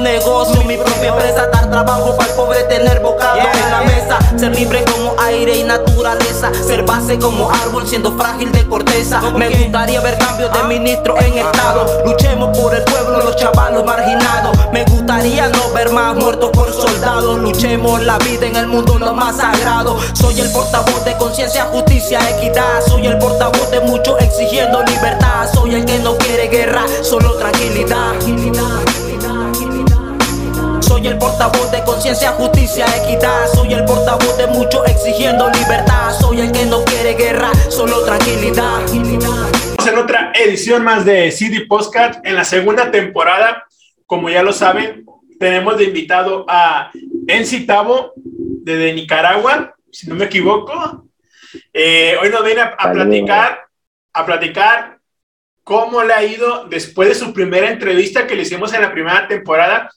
negocio, mi propia empresa, dar trabajo para el pobre, tener bocado en la mesa, ser libre como aire y naturaleza, ser base como árbol siendo frágil de corteza. Me gustaría ver cambios de ministro en estado, luchemos por el pueblo, los chavalos marginados. Me gustaría no ver más muertos por soldados, luchemos la vida en el mundo lo más sagrado. Soy el portavoz de conciencia, justicia, equidad, soy el portavoz de muchos exigiendo libertad, soy el que no quiere guerra, solo tranquilidad. Soy el portavoz de conciencia, justicia, equidad. Soy el portavoz de muchos exigiendo libertad. Soy el que no quiere guerra, solo tranquilidad. En otra edición más de CD Postcard, en la segunda temporada, como ya lo saben, tenemos de invitado a Enci Tavo, de Nicaragua, si no me equivoco. Eh, hoy nos viene a platicar, a platicar cómo le ha ido después de su primera entrevista que le hicimos en la primera temporada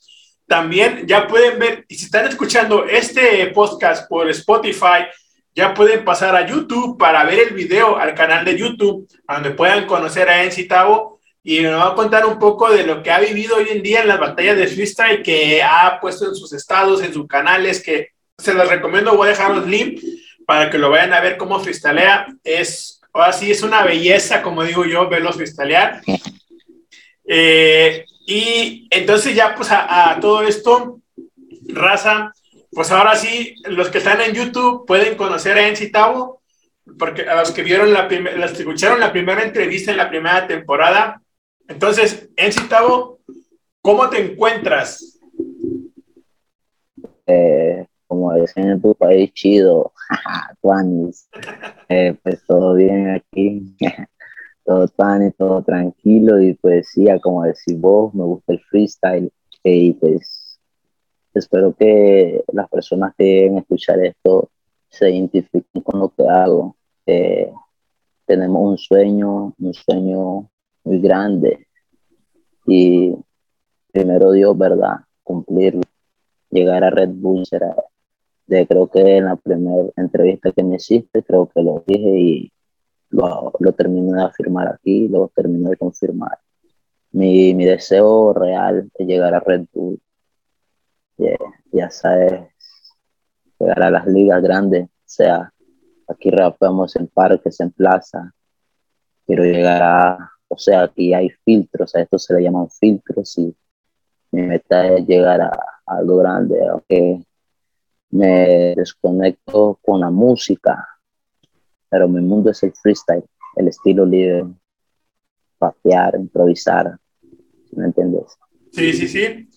también ya pueden ver, y si están escuchando este podcast por Spotify, ya pueden pasar a YouTube para ver el video al canal de YouTube, donde puedan conocer a Enzi Tavo y nos va a contar un poco de lo que ha vivido hoy en día en las batallas de freestyle que ha puesto en sus estados, en sus canales, que se los recomiendo, voy a dejar los links para que lo vayan a ver cómo freestalea. Es, ahora sí, es una belleza, como digo yo, verlos freestylear. Eh, y entonces ya pues a, todo esto, raza, pues ahora sí, los que están en YouTube pueden conocer a Enzi Tavo, porque a los que vieron la primera, escucharon la primera entrevista en la primera temporada. Entonces, Enzi Tavo, ¿cómo te encuentras? Eh, como dicen en tu país, chido, eh, pues todo bien aquí. Todo tan y todo tranquilo y poesía, como decís vos, me gusta el freestyle y pues espero que las personas que a escuchar esto se identifiquen con lo que hago. tenemos un sueño, un sueño muy grande y primero Dios, ¿verdad? Cumplirlo. Llegar a Red Bull será, de, creo que en la primera entrevista que me hiciste, creo que lo dije y lo, lo termino de afirmar aquí, lo termino de confirmar. Mi, mi deseo real es llegar a Red Bull. ya sabes, llegar a las ligas grandes, o sea, aquí rapeamos en parques, en plaza. Quiero llegar a, o sea, aquí hay filtros, a esto se le llaman filtros y mi meta es llegar a, a algo grande, aunque me desconecto con la música, pero mi mundo es el freestyle, el estilo libre, papear, improvisar, ¿me entiendes? Sí, sí, sí.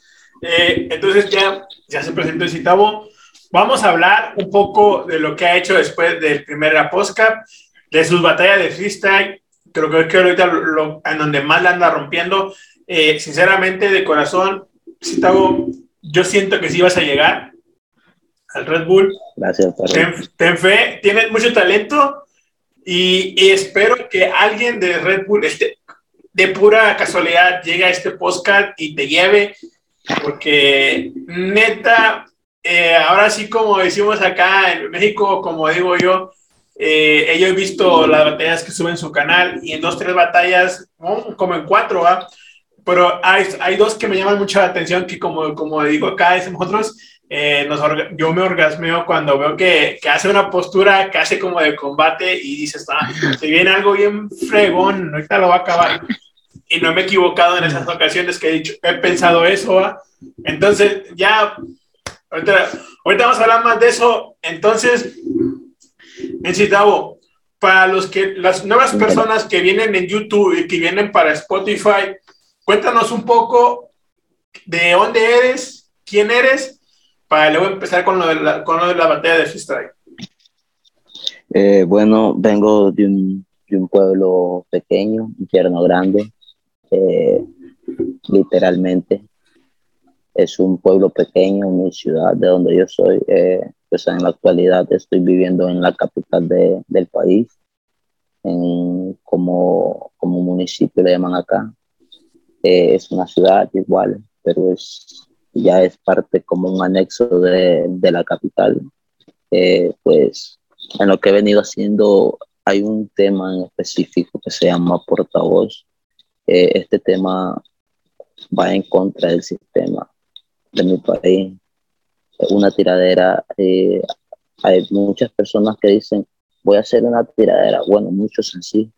Eh, entonces ya, ya se presentó el Citabo. Vamos a hablar un poco de lo que ha hecho después del primer Aposca, de sus batallas de freestyle. Creo que ahorita lo, en donde más la anda rompiendo. Eh, sinceramente, de corazón, Citabo, yo siento que sí vas a llegar al Red Bull. Gracias, ten, ten, fe, tienes mucho talento y, espero que alguien de Red Bull, este, de pura casualidad, llegue a este podcast y te lleve, porque neta, eh, ahora sí, como decimos acá en México, como digo yo, eh, he visto las batallas que suben en su canal y en dos, tres batallas, como en cuatro, ¿va? Pero hay, hay dos que me llaman mucho la atención, que como, como digo acá, decimos nosotros, eh, yo me orgasmeo cuando veo que, que, hace una postura hace como de combate y dices, ah, se viene algo bien fregón, ahorita lo va a acabar. Y no me he equivocado en esas ocasiones que he dicho, he pensado eso. Entonces, ya, ahorita, ahorita vamos a hablar más de eso. Entonces, necesitamos para los que, las nuevas personas que vienen en YouTube y que vienen para Spotify, cuéntanos un poco de dónde eres, quién eres para luego empezar con lo de la, con lo de la batalla de freestyle. Eh, bueno, vengo de un, de un, pueblo pequeño, Infierno Grande, eh, literalmente. Es un pueblo pequeño, mi ciudad, de donde yo soy. Eh, pues en la actualidad estoy viviendo en la capital de, del país, en, como, como municipio le llaman acá. es una ciudad igual, pero es, ya es parte como un anexo de, de la capital. Eh, pues en lo que he venido haciendo hay un tema en específico que se llama portavoz. Eh, este tema va en contra del sistema de mi país. Una tiradera, eh, hay muchas personas que dicen, voy a hacer una tiradera. Bueno, muchos en sí,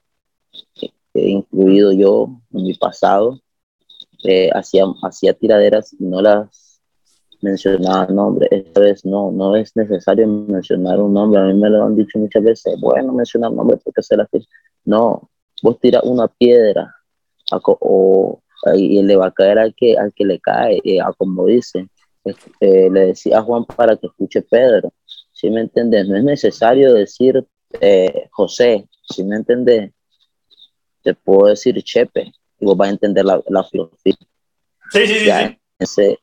incluido yo en mi pasado, eh, hacía, tiraderas y no las mencionaba nombre. Esta vez no, no es necesario mencionar un nombre. A mí me lo han dicho muchas veces, bueno, mencionar nombre porque se las No, vos tiras una piedra o, y le va a caer al que, al que le cae, eh, a como dice. Este, le decía a Juan para que escuche Pedro. si me entiendes? No es necesario decir eh, José, si me entiendes? Te puedo decir Chepe vos vas a entender la, la filosofía. Sí, sí, sí.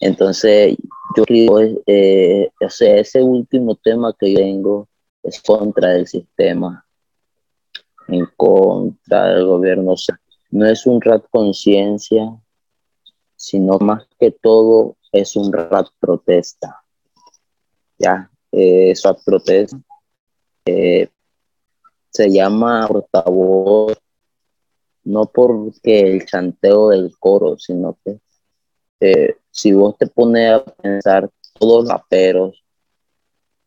Entonces, yo creo, eh, o sea, ese último tema que yo tengo es contra el sistema, en contra del gobierno. O sea, no es un rat conciencia, sino más que todo es un rat protesta. Ya, eh, esa protesta eh, se llama portavoz no porque el chanteo del coro, sino que eh, si vos te pones a pensar, todos los raperos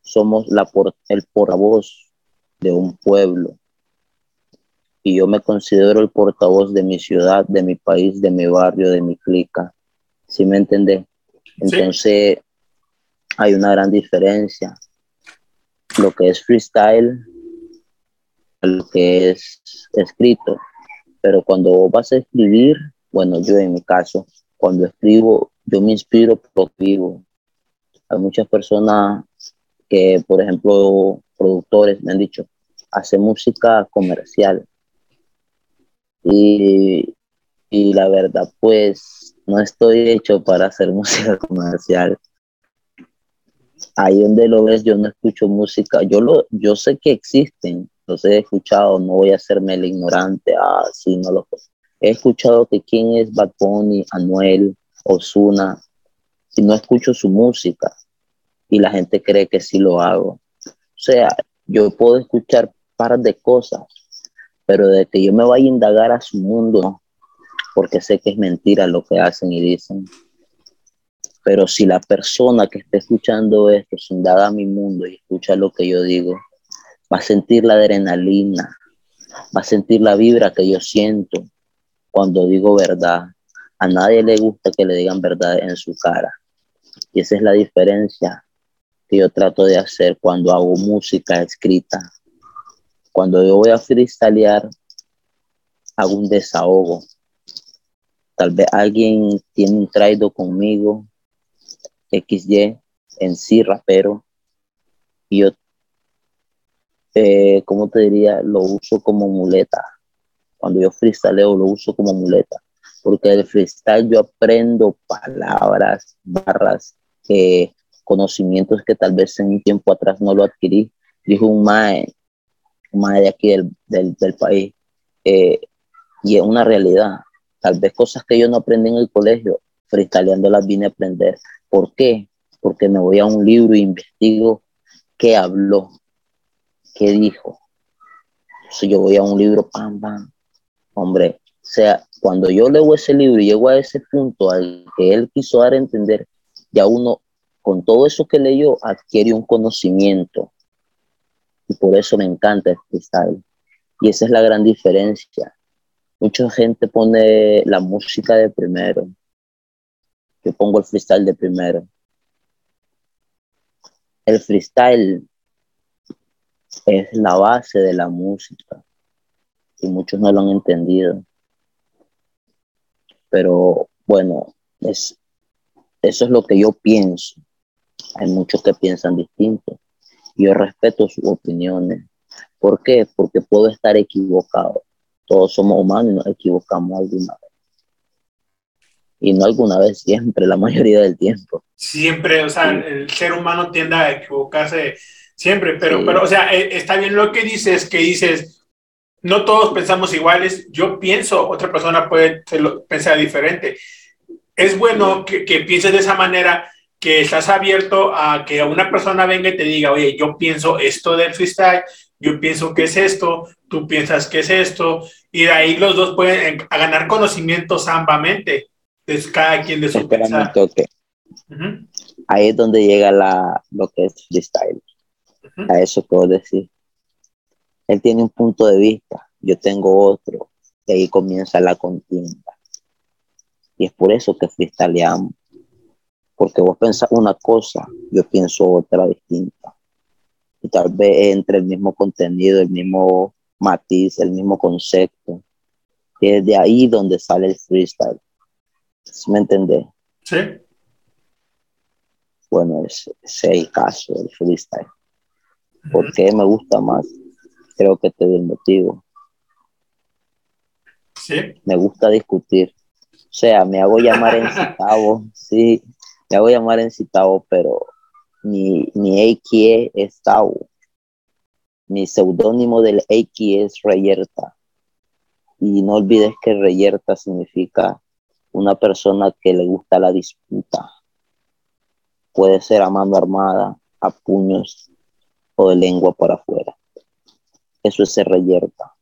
somos la por, el portavoz de un pueblo. Y yo me considero el portavoz de mi ciudad, de mi país, de mi barrio, de mi clica. ¿Sí me entendés? Entonces, hay una gran diferencia. Lo que es freestyle, lo que es escrito. Pero cuando vas a escribir, bueno, yo en mi caso, cuando escribo, yo me inspiro por vivo. Hay muchas personas que, por ejemplo, productores me han dicho, hace música comercial. Y, y la verdad, pues, no estoy hecho para hacer música comercial. Ahí donde lo ves, yo no escucho música. Yo, lo, yo sé que existen, los he escuchado, no voy a hacerme el ignorante, ah, sí, no lo He escuchado que quién es Bad Bunny, Anuel, Osuna, y no escucho su música y la gente cree que sí lo hago. O sea, yo puedo escuchar par de cosas, pero de que yo me vaya a indagar a su mundo, porque sé que es mentira lo que hacen y dicen. Pero si la persona que esté escuchando esto se indaga a mi mundo y escucha lo que yo digo, va a sentir la adrenalina, va a sentir la vibra que yo siento cuando digo verdad. A nadie le gusta que le digan verdad en su cara. Y esa es la diferencia que yo trato de hacer cuando hago música escrita. Cuando yo voy a freestylear, hago un desahogo. Tal vez alguien tiene un traido conmigo, XY, en sí rapero, y yo eh, ¿cómo te diría? Lo uso como muleta. Cuando yo freestyleo, lo uso como muleta. Porque el freestyle yo aprendo palabras, barras, eh, conocimientos que tal vez en un tiempo atrás no lo adquirí. Dijo un mae, un mae de aquí del, del, país. Eh, y es una realidad. Tal vez cosas que yo no aprendí en el colegio, freestyleando las vine a aprender. ¿Por qué? Porque me voy a un libro e investigo qué habló, ¿qué dijo? Si yo voy a un libro, pam, pam, hombre, o sea, cuando yo leo ese libro y llego a ese punto al que él quiso dar a entender, ya uno, con todo eso que leyó, adquiere un conocimiento. Y por eso me encanta el freestyle. Y esa es la gran diferencia. Mucha gente pone la música de primero. Yo pongo el freestyle de primero. El freestyle es la base de la música y muchos no lo han entendido. Pero bueno, es, eso es lo que yo pienso. Hay muchos que piensan distinto. Yo respeto sus opiniones. ¿Por qué? Porque puedo estar equivocado. Todos somos humanos y nos equivocamos alguna vez. Y no alguna vez, siempre, la mayoría del tiempo. Siempre, o sea, el ser humano tiende a equivocarse Siempre, pero, pero, o sea, eh, está bien lo que dices, que dices, no todos pensamos iguales, yo pienso, otra persona puede pensar diferente. es bueno que, que pienses de esa manera, que estás abierto a que una persona venga y te diga, oye, yo pienso esto del freestyle, yo pienso que es esto, tú piensas que es esto, y de ahí los dos pueden ganar conocimientos ambamente, de cada quien de su pensar. Ahí es donde llega la, lo que es freestyle. A eso puedo decir. Él tiene un punto de vista, yo tengo otro, y ahí comienza la contienda. Y es por eso que freestyleamos. Porque vos pensás una cosa, yo pienso otra distinta. Y tal vez entre el mismo contenido, el mismo matiz, el mismo concepto. Y es de ahí donde sale el freestyle. ¿Sí me entendés? Sí. Bueno, ese, es el caso del freestyle. ¿Por qué me gusta más? Creo que te doy el motivo. Sí. Me gusta discutir. O sea, me hago llamar en citavo, sí, me hago llamar en citavo, pero mi, mi AQ es Tavo. Mi seudónimo del AQ es Reyerta. Y no olvides que Reyerta significa una persona que le gusta la disputa. Puede ser a mano armada, a puños de lengua por afuera. Eso es ser Reyerta.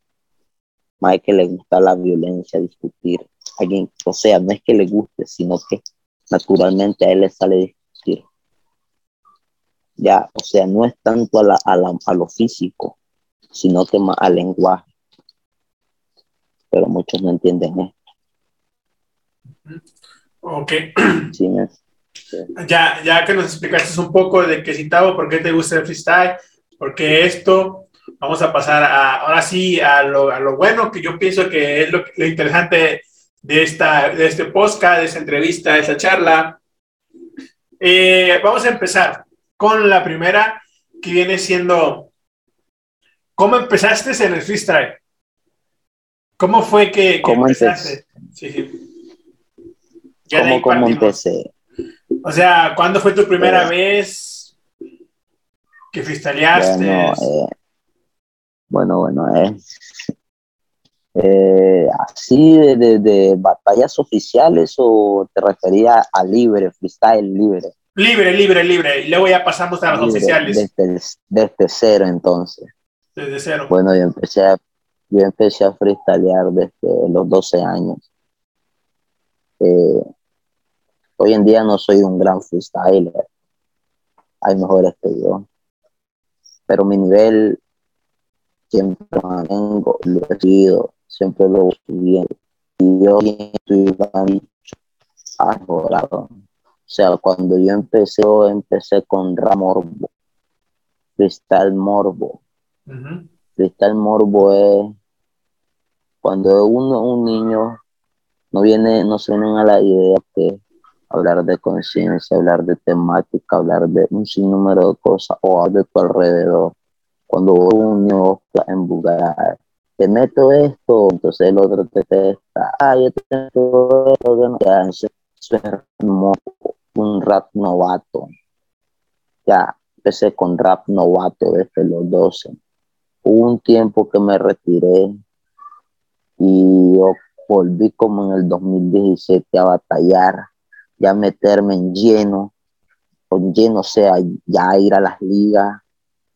Más que le gusta la violencia, discutir. Alguien, o sea, no es que le guste, sino que naturalmente a él le sale discutir ya, o sea, no es tanto a, la, a, la, a lo físico, sino que más al lenguaje. Pero muchos no entienden esto. Ok. Sí, ya, ya que nos explicaste un poco de qué citaba, por qué te gusta el freestyle, porque esto, vamos a pasar a, ahora sí a lo, a lo bueno, que yo pienso que es lo, lo interesante de, esta, de este podcast, de esta entrevista, de esta charla. Eh, vamos a empezar con la primera que viene siendo, ¿cómo empezaste en el freestyle? ¿Cómo fue que, ¿Cómo empezaste? Sí, sí. ¿Cómo, ¿Cómo empecé? O sea, ¿cuándo fue tu primera eh, vez que freestyleaste? Bueno, eh, bueno, bueno, eh, eh así de, de, de, batallas oficiales o te refería a libre, freestyle libre. Libre, libre, libre. Y luego ya pasamos a los oficiales. Desde, desde, cero, entonces. Desde cero. Bueno, yo empecé a, yo empecé a freestylear desde los 12 años. Eh, hoy en día no soy un gran freestyler. Hay mejores que yo. Pero mi nivel siempre mantengo, lo he sido, siempre lo he subido. Y yo estoy mejorado o sea, cuando yo empecé, empecé con Ramorbo, Cristal Morbo. Cristal Morbo es cuando uno, un niño, no viene, no se vienen a la idea que hablar de conciencia, hablar de temática, hablar de un sinnúmero de cosas o de tu alrededor. Cuando un niño en Bulgaria, te meto esto, entonces el otro te testa, ah, yo te meto esto, eso es un rap novato. Ya empecé con rap novato desde los 12. Hubo un tiempo que me retiré y yo volví como en el 2017 a batallar, ya meterme en lleno, con lleno, o sea, ya ir a las ligas,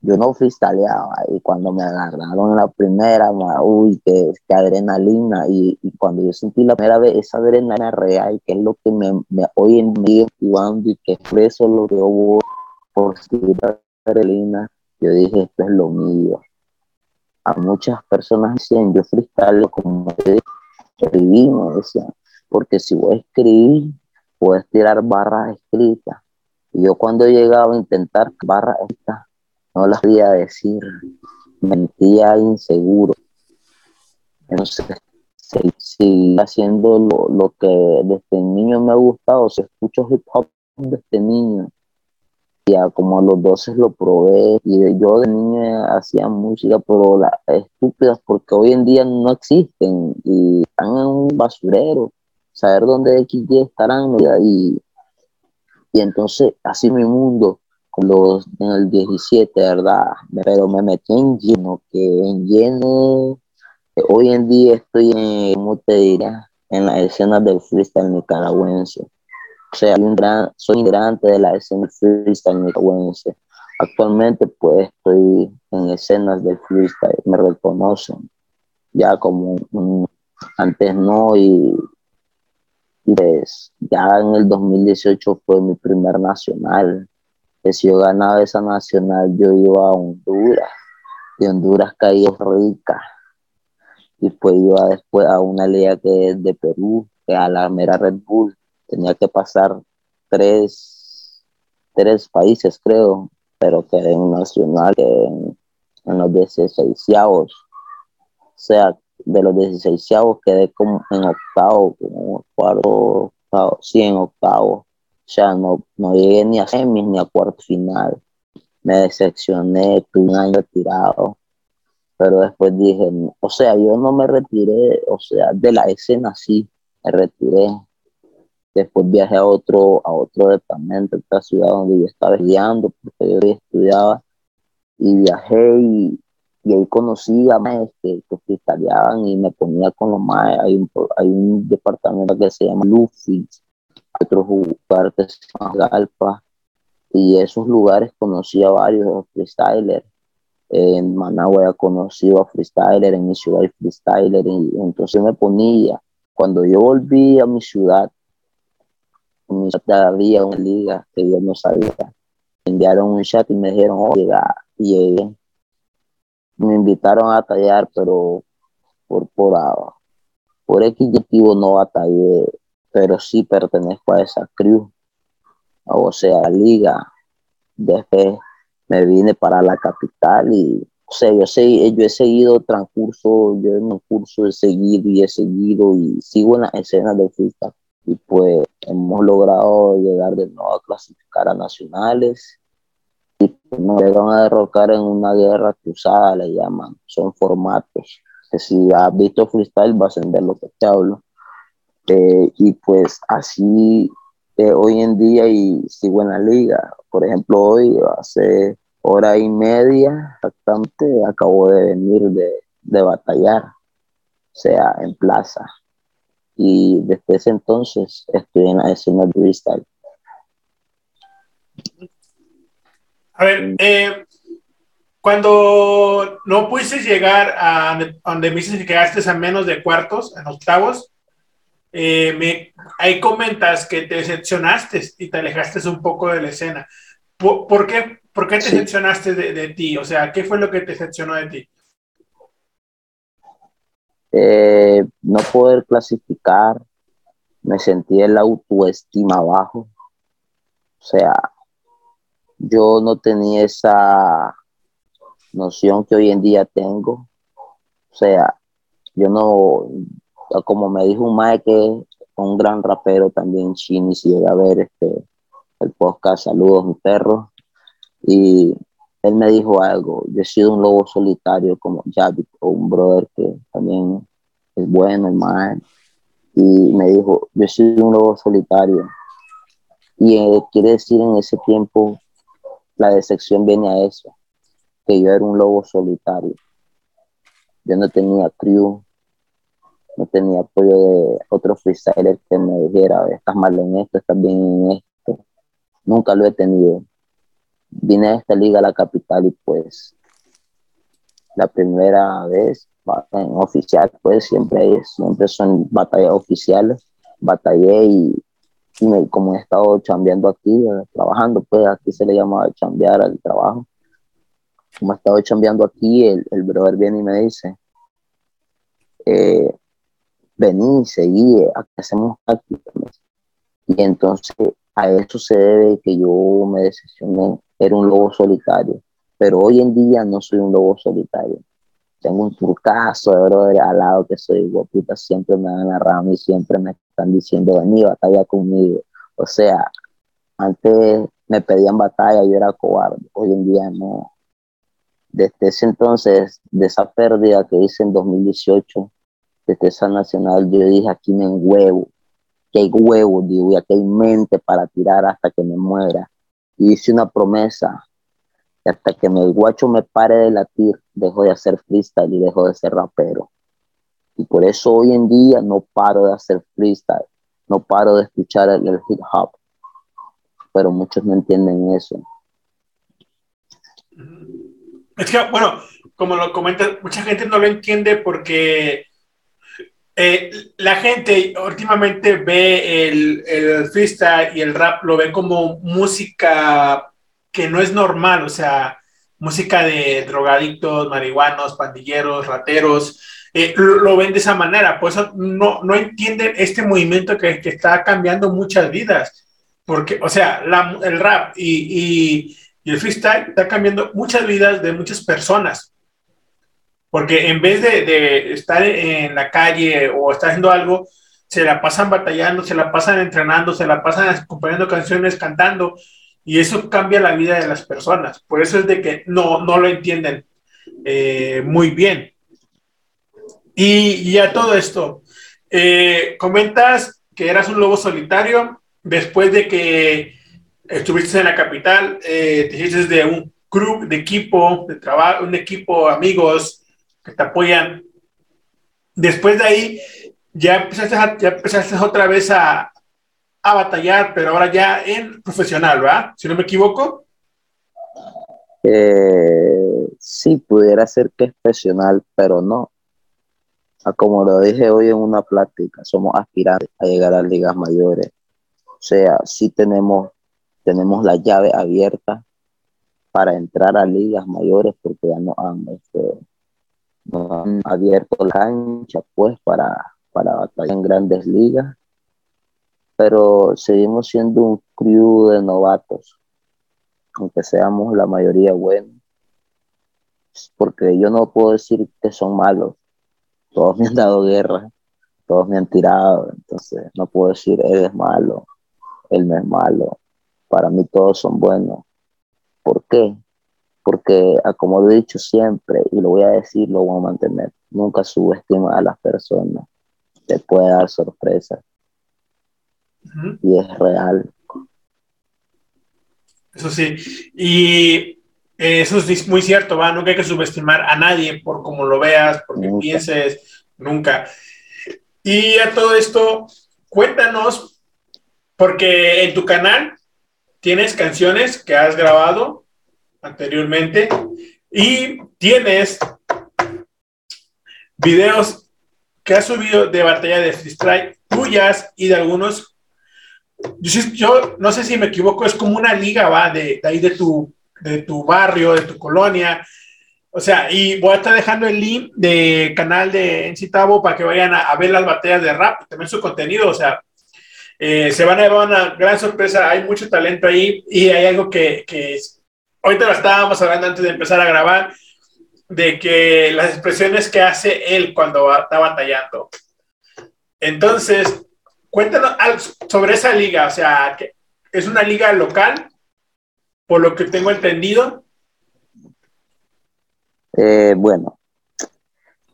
yo no freestyleaba y cuando me agarraron en la primera, uy, qué, adrenalina y, cuando yo sentí la primera vez esa adrenalina real, que es lo que me, me hoy en día activando y que es eso lo que yo voy por adrenalina, yo dije, esto es lo mío. A muchas personas decían, yo freestyle como escribí, decían, porque si voy a escribir, puedes tirar barras escritas. Y yo cuando llegaba a intentar barras escritas, no las podía decir, mentía inseguro. Entonces, seguí haciendo lo, que desde niño me ha gustado, se escucho hip hop desde niño. Ya como a los 12 lo probé y yo de niño hacía música, pero la, estúpidas porque hoy en día no existen y están en un basurero. Saber dónde X y estarán y, y entonces así mi mundo los, en el 17, ¿verdad? Pero me metí en lleno, que en lleno, hoy en día estoy en, ¿cómo te dirá? en la escena del freestyle nicaragüense. O sea, soy integrante de la escena freestyle nicaragüense. Actualmente pues estoy en escenas del freestyle, me reconocen ya como antes no y, pues, ya en el 2018 fue mi primer nacional. Que si yo ganaba esa nacional yo iba a Honduras, de Honduras caía rica y pues iba después a una liga que es de Perú, que a la mera Red Bull. Tenía que pasar tres, tres países, creo, pero que en nacional, en, en los 16 O sea, de los 16 quedé como en octavo, como cuarto, octavo, sí, en octavo. O sea, no, no llegué ni a semis ni a cuarto final. Me decepcioné, tuve un año retirado. Pero después dije, o sea, yo no me retiré, o sea, de la escena sí, me retiré. Después viajé a otro, a otro departamento, a otra ciudad donde yo estaba estudiando, porque yo estudiaba, y viajé y, y ahí conocí a más que, que y me ponía con los más. Hay un, hay un departamento que se llama Luffy, otro lugar Galpa, y esos lugares conocí a varios freestylers. En Managua he conocido a freestyler, en mi ciudad hay freestyler, y entonces me ponía. Cuando yo volví a mi ciudad, en mi ciudad había una liga que yo no sabía. Enviaron un chat y me dijeron, oh, llega, llegué me invitaron a tallar, pero por, por, por X no batallé, pero sí pertenezco a esa crew, o sea, liga. Después me vine para la capital y, o sea, yo, he seguido transcurso, yo en un curso he seguido y he seguido y sigo en la escena de freestyle y pues hemos logrado llegar de nuevo a clasificar a nacionales no le van a derrocar en una guerra cruzada, le llaman, son formatos. Que si has visto freestyle vas a entender lo que te hablo. Eh, y pues así eh, hoy en día y sigo en la liga. Por ejemplo, hoy hace hora y media exactamente acabo de venir de, de batallar, o sea, en plaza. Y desde ese entonces estoy en la escena de freestyle. A ver, eh, cuando no pudiste llegar a donde me dices que quedaste a menos de cuartos, en octavos, eh, me, ahí comentas que te decepcionaste y te alejaste un poco de la escena. ¿Por, qué, por qué te decepcionaste de, ti? O sea, ¿qué fue lo que te decepcionó de ti? Eh, no poder clasificar, me sentí el autoestima bajo. O sea, yo no tenía esa noción que hoy en día tengo. O sea, yo no, como me dijo un mae que un gran rapero también, Chini, si llega a ver este, el podcast, saludos mi perro, y él me dijo algo, yo he sido un lobo solitario como Javi, o un brother que también es bueno, el mae, y me dijo, yo he sido un lobo solitario, y eh, quiere decir en ese tiempo la decepción viene a eso, que yo era un lobo solitario. Yo no tenía crew, no tenía apoyo de otro freestyler que me dijera, estás mal en esto, estás bien en esto. Nunca lo he tenido. Vine a esta liga a la capital y pues la primera vez en oficial, pues siempre, siempre son batallas oficiales. Batallé y y como he estado chambeando aquí, eh, trabajando, pues aquí se le llama chambear al trabajo. Como he estado chambeando aquí, el, el brother viene y me dice, eh, vení, seguí, aquí hacemos prácticas. Y entonces a eso se debe que yo me decepcioné, era un lobo solitario, pero hoy en día no soy un lobo solitario. Tengo un turcazo de brother al lado que soy guapita, siempre me dan la rama y siempre me están diciendo, vení, batalla conmigo. O sea, antes me pedían batalla, yo era cobarde, hoy en día no. Desde ese entonces, de esa pérdida que hice en 2018, desde esa nacional, yo dije, aquí me huevo, que hay huevos, digo, y aquí hay mente para tirar hasta que me muera. Y hice una promesa, hasta que el guacho me pare de latir, dejo de hacer freestyle y dejo de ser rapero. Y por eso hoy en día no paro de hacer freestyle, no paro de escuchar el, hip hop. Pero muchos no entienden eso. Es que, bueno, como lo comentas, mucha gente no lo entiende porque eh, la gente últimamente ve el, el, freestyle y el rap, lo ve como música que no es normal, o sea, música de drogadictos, marihuanos, pandilleros, rateros, eh, lo, ven de esa manera, por eso no, no entienden este movimiento que, que está cambiando muchas vidas, porque, o sea, el rap y, y, y el freestyle está cambiando muchas vidas de muchas personas, porque en vez de, estar en la calle o estar haciendo algo, se la pasan batallando, se la pasan entrenando, se la pasan acompañando canciones, cantando, y eso cambia la vida de las personas. Por eso es de que no, no lo entienden eh, muy bien. Y, ya todo esto, eh, comentas que eras un lobo solitario después de que estuviste en la capital, eh, te hiciste de un club, de equipo, de trabajo, un equipo, amigos, que te apoyan. Después de ahí, ya empezaste, ya empezaste otra vez a, a batallar, pero ahora ya en profesional, ¿verdad? Si no me equivoco. Eh, sí, pudiera ser que es profesional, pero no. Ah, como lo dije hoy en una plática, somos aspirantes a llegar a ligas mayores. O sea, sí tenemos, tenemos la llave abierta para entrar a ligas mayores porque ya no han este, nos abierto la cancha pues para, para batallar en grandes ligas, pero seguimos siendo un crew de novatos, aunque seamos la mayoría buenos, porque yo no puedo decir que son malos, todos me han dado guerra, todos me han tirado, entonces no puedo decir él es malo, él no es malo, para mí todos son buenos. ¿Por qué? porque ah, como lo he dicho siempre y lo voy a decir, lo voy a mantener, nunca subestima a las personas, te puede dar y es real. Eso sí, y eso es muy cierto, ¿va? nunca hay que subestimar a nadie por cómo lo veas, porque pienses, nunca. Y a todo esto, cuéntanos, porque en tu canal tienes canciones que has grabado anteriormente. Y tienes videos que has subido de batalla de freestyle tuyas y de algunos. Yo, no sé si me equivoco, es como una liga, va, de, ahí de tu, de tu barrio, de tu colonia. O sea, y voy a estar dejando el link de canal de Encitabo para que vayan a, ver las batallas de rap, también su contenido, o sea, eh, se van a llevar una gran sorpresa, hay mucho talento ahí y hay algo que, que, ahorita lo estábamos hablando antes de empezar a grabar, de que las expresiones que hace él cuando está batallando. Entonces, cuéntanos algo sobre esa liga, o sea, que es una liga local, por lo que tengo entendido. Eh, bueno,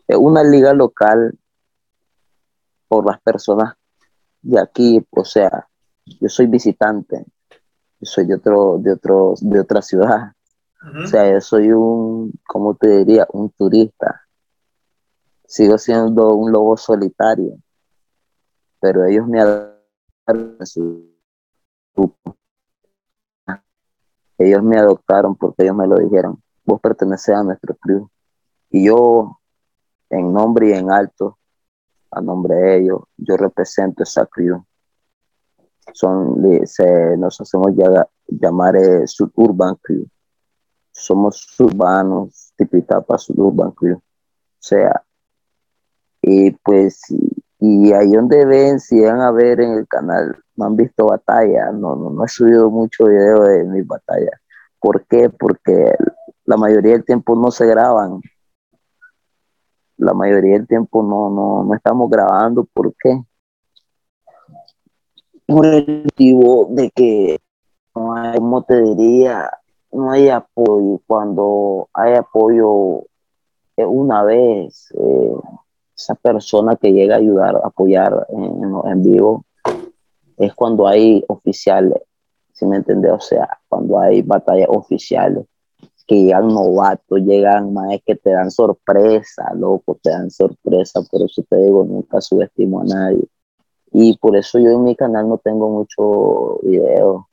es una liga local por las personas de aquí, o sea, yo soy visitante, soy de otro, de otro, de otra ciudad. O sea, yo soy un, ¿cómo te diría? Un turista. Sigo siendo un lobo solitario, pero ellos me adoptaron su grupo. Ellos me adoptaron porque ellos me lo dijeron. Vos perteneces a nuestro club. Y yo, en nombre y en alto, a nombre de ellos, yo represento esa crew son, se, nos hacemos llamar eh, Suburban Crew. Somos suburbanos, tipitapa Suburban Crew. O sea, y pues, y ahí donde ven, si van a ver en el canal, no han visto batalla, no, no, no he subido mucho video de mis batallas. ¿Por qué? Porque la mayoría del tiempo no se graban. La mayoría del tiempo no, no, no estamos grabando. ¿Por qué? por el motivo de que no hay, como te diría, no hay apoyo. Cuando hay apoyo una vez, eh, esa persona que llega a ayudar, a apoyar en, en vivo, es cuando hay oficiales, si me entiendes? O sea, cuando hay batallas oficiales, que llegan novatos, llegan más que te dan sorpresa, loco, te dan sorpresa, por eso te digo, nunca subestimo a nadie. Y por eso yo en mi canal no tengo mucho video,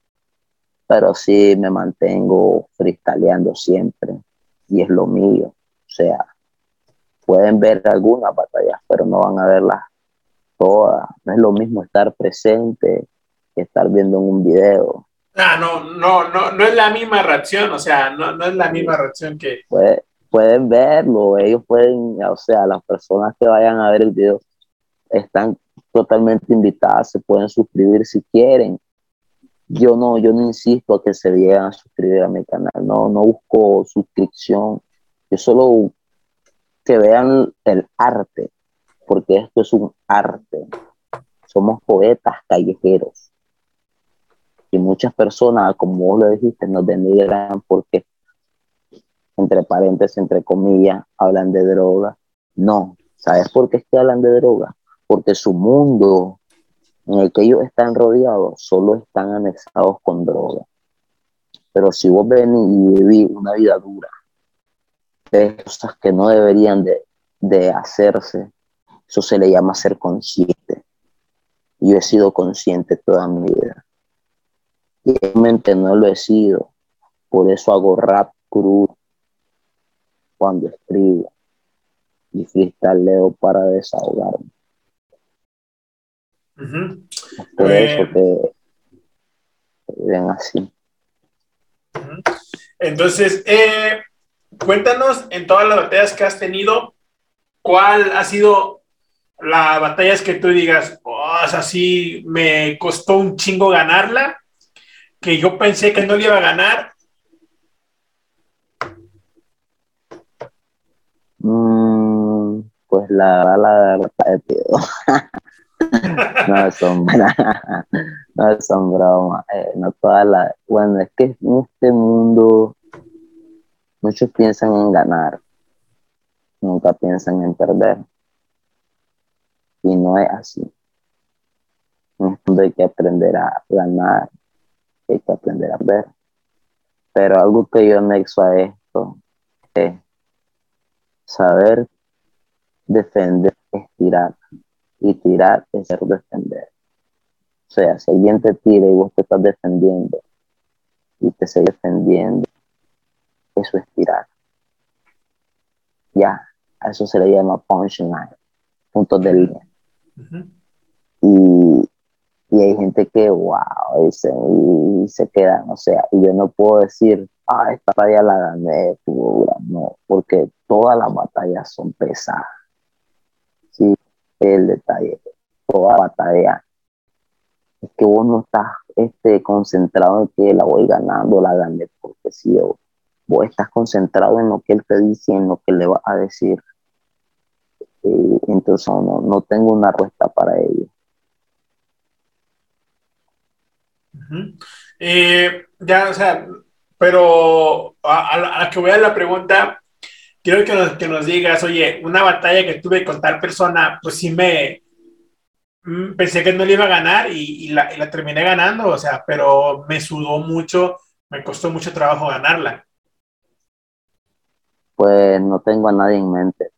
pero sí me mantengo freestyleando siempre, y es lo mío. O sea, pueden ver algunas batallas, pero no van a verlas todas. No es lo mismo estar presente que estar viendo un video. Ah, no, no, no, no es la misma reacción, o sea, no, no es la misma reacción que... pueden verlo, ellos pueden, o sea, las personas que vayan a ver el video están totalmente invitadas, se pueden suscribir si quieren. Yo no, yo no insisto a que se lleguen a suscribir a mi canal, no, no busco suscripción, yo solo que vean el arte, porque esto es un arte. Somos poetas callejeros. Y muchas personas, como vos lo dijiste, nos denigran porque, entre paréntesis, entre comillas, hablan de droga. No, ¿sabes por qué es que hablan de droga? Porque su mundo en el que ellos están rodeados solo están anexados con droga. Pero si vos venís y vivís una vida dura, cosas que no deberían de, de hacerse, eso se le llama ser consciente. Yo he sido consciente toda mi vida. Y realmente no lo he sido. Por eso hago rap cruz cuando escribo y freestyleo para desahogarme. Por eso que ven así. Entonces, eh, cuéntanos en todas las batallas que has tenido, ¿cuál ha sido la batalla que tú digas, oh, así me costó un chingo ganarla, que yo pensé que no le iba a ganar? Mm, pues la la verdad, no son no son bromas, eh, no todas las, bueno, es que en este mundo Muchos piensan en ganar, nunca piensan en perder. Y no es así. Hay que aprender a ganar, hay que aprender a ver. Pero algo que yo anexo a esto es saber defender es tirar. Y tirar es ser defender. O sea, si alguien te tira y vos te estás defendiendo y te sigues defendiendo eso es tirar. Ya, a eso se le llama punchline, puntos de línea. y, hay gente que, wow, y se, y se quedan, o sea, y yo no puedo decir, ah, esta batalla la gané, no, porque todas las batallas son pesadas. Sí, el detalle, toda batalla es que vos no estás este, concentrado en que la voy ganando, la gané porque sí, yo vos estás concentrado en lo que él te dice, en lo que le va a decir. Eh, entonces no, no tengo una respuesta para ello. Eh, ya, o sea, pero a, la que voy a la pregunta, quiero que nos, que nos digas, oye, una batalla que tuve con tal persona, pues sí me, mm, pensé que no le iba a ganar y, la, y, la, terminé ganando, o sea, pero me sudó mucho, me costó mucho trabajo ganarla pues no tengo a nadie en mente.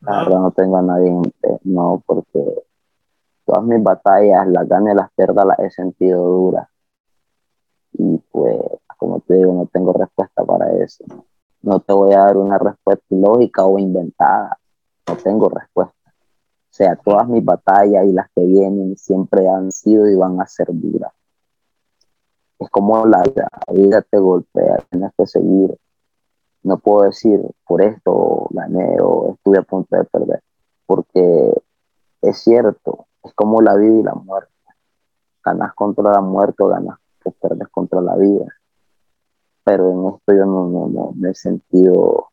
La verdad no tengo a nadie en mente, no, porque todas mis batallas, las ganas y las pierdas, las he sentido duras. Y pues, como te digo, no tengo respuesta para eso. No te voy a dar una respuesta lógica o inventada. No tengo respuesta. O sea, todas mis batallas y las que vienen siempre han sido y van a ser duras. Es como la vida, la vida te golpea, tienes que seguir no puedo decir por esto gané o estuve a punto de perder, porque es cierto, es como la vida y la muerte. Ganas contra la muerte o ganas o perdes contra la vida. Pero en esto yo no, no, no, he sentido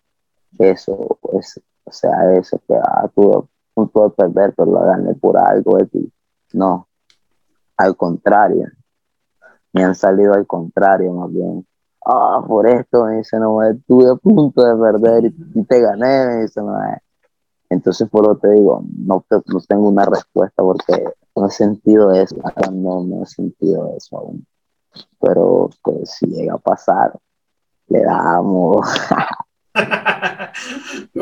eso, es, o sea, eso que ah, a punto de perder, pero la gané por algo. No, al contrario, me han salido al contrario más bien ah, por esto, me dice, no, estuve a punto de perder y, te gané, me dice, no, entonces por lo que te digo, no, no tengo una respuesta porque no he sentido eso, no, no he sentido eso aún, pero pues si llega a pasar, Le damos.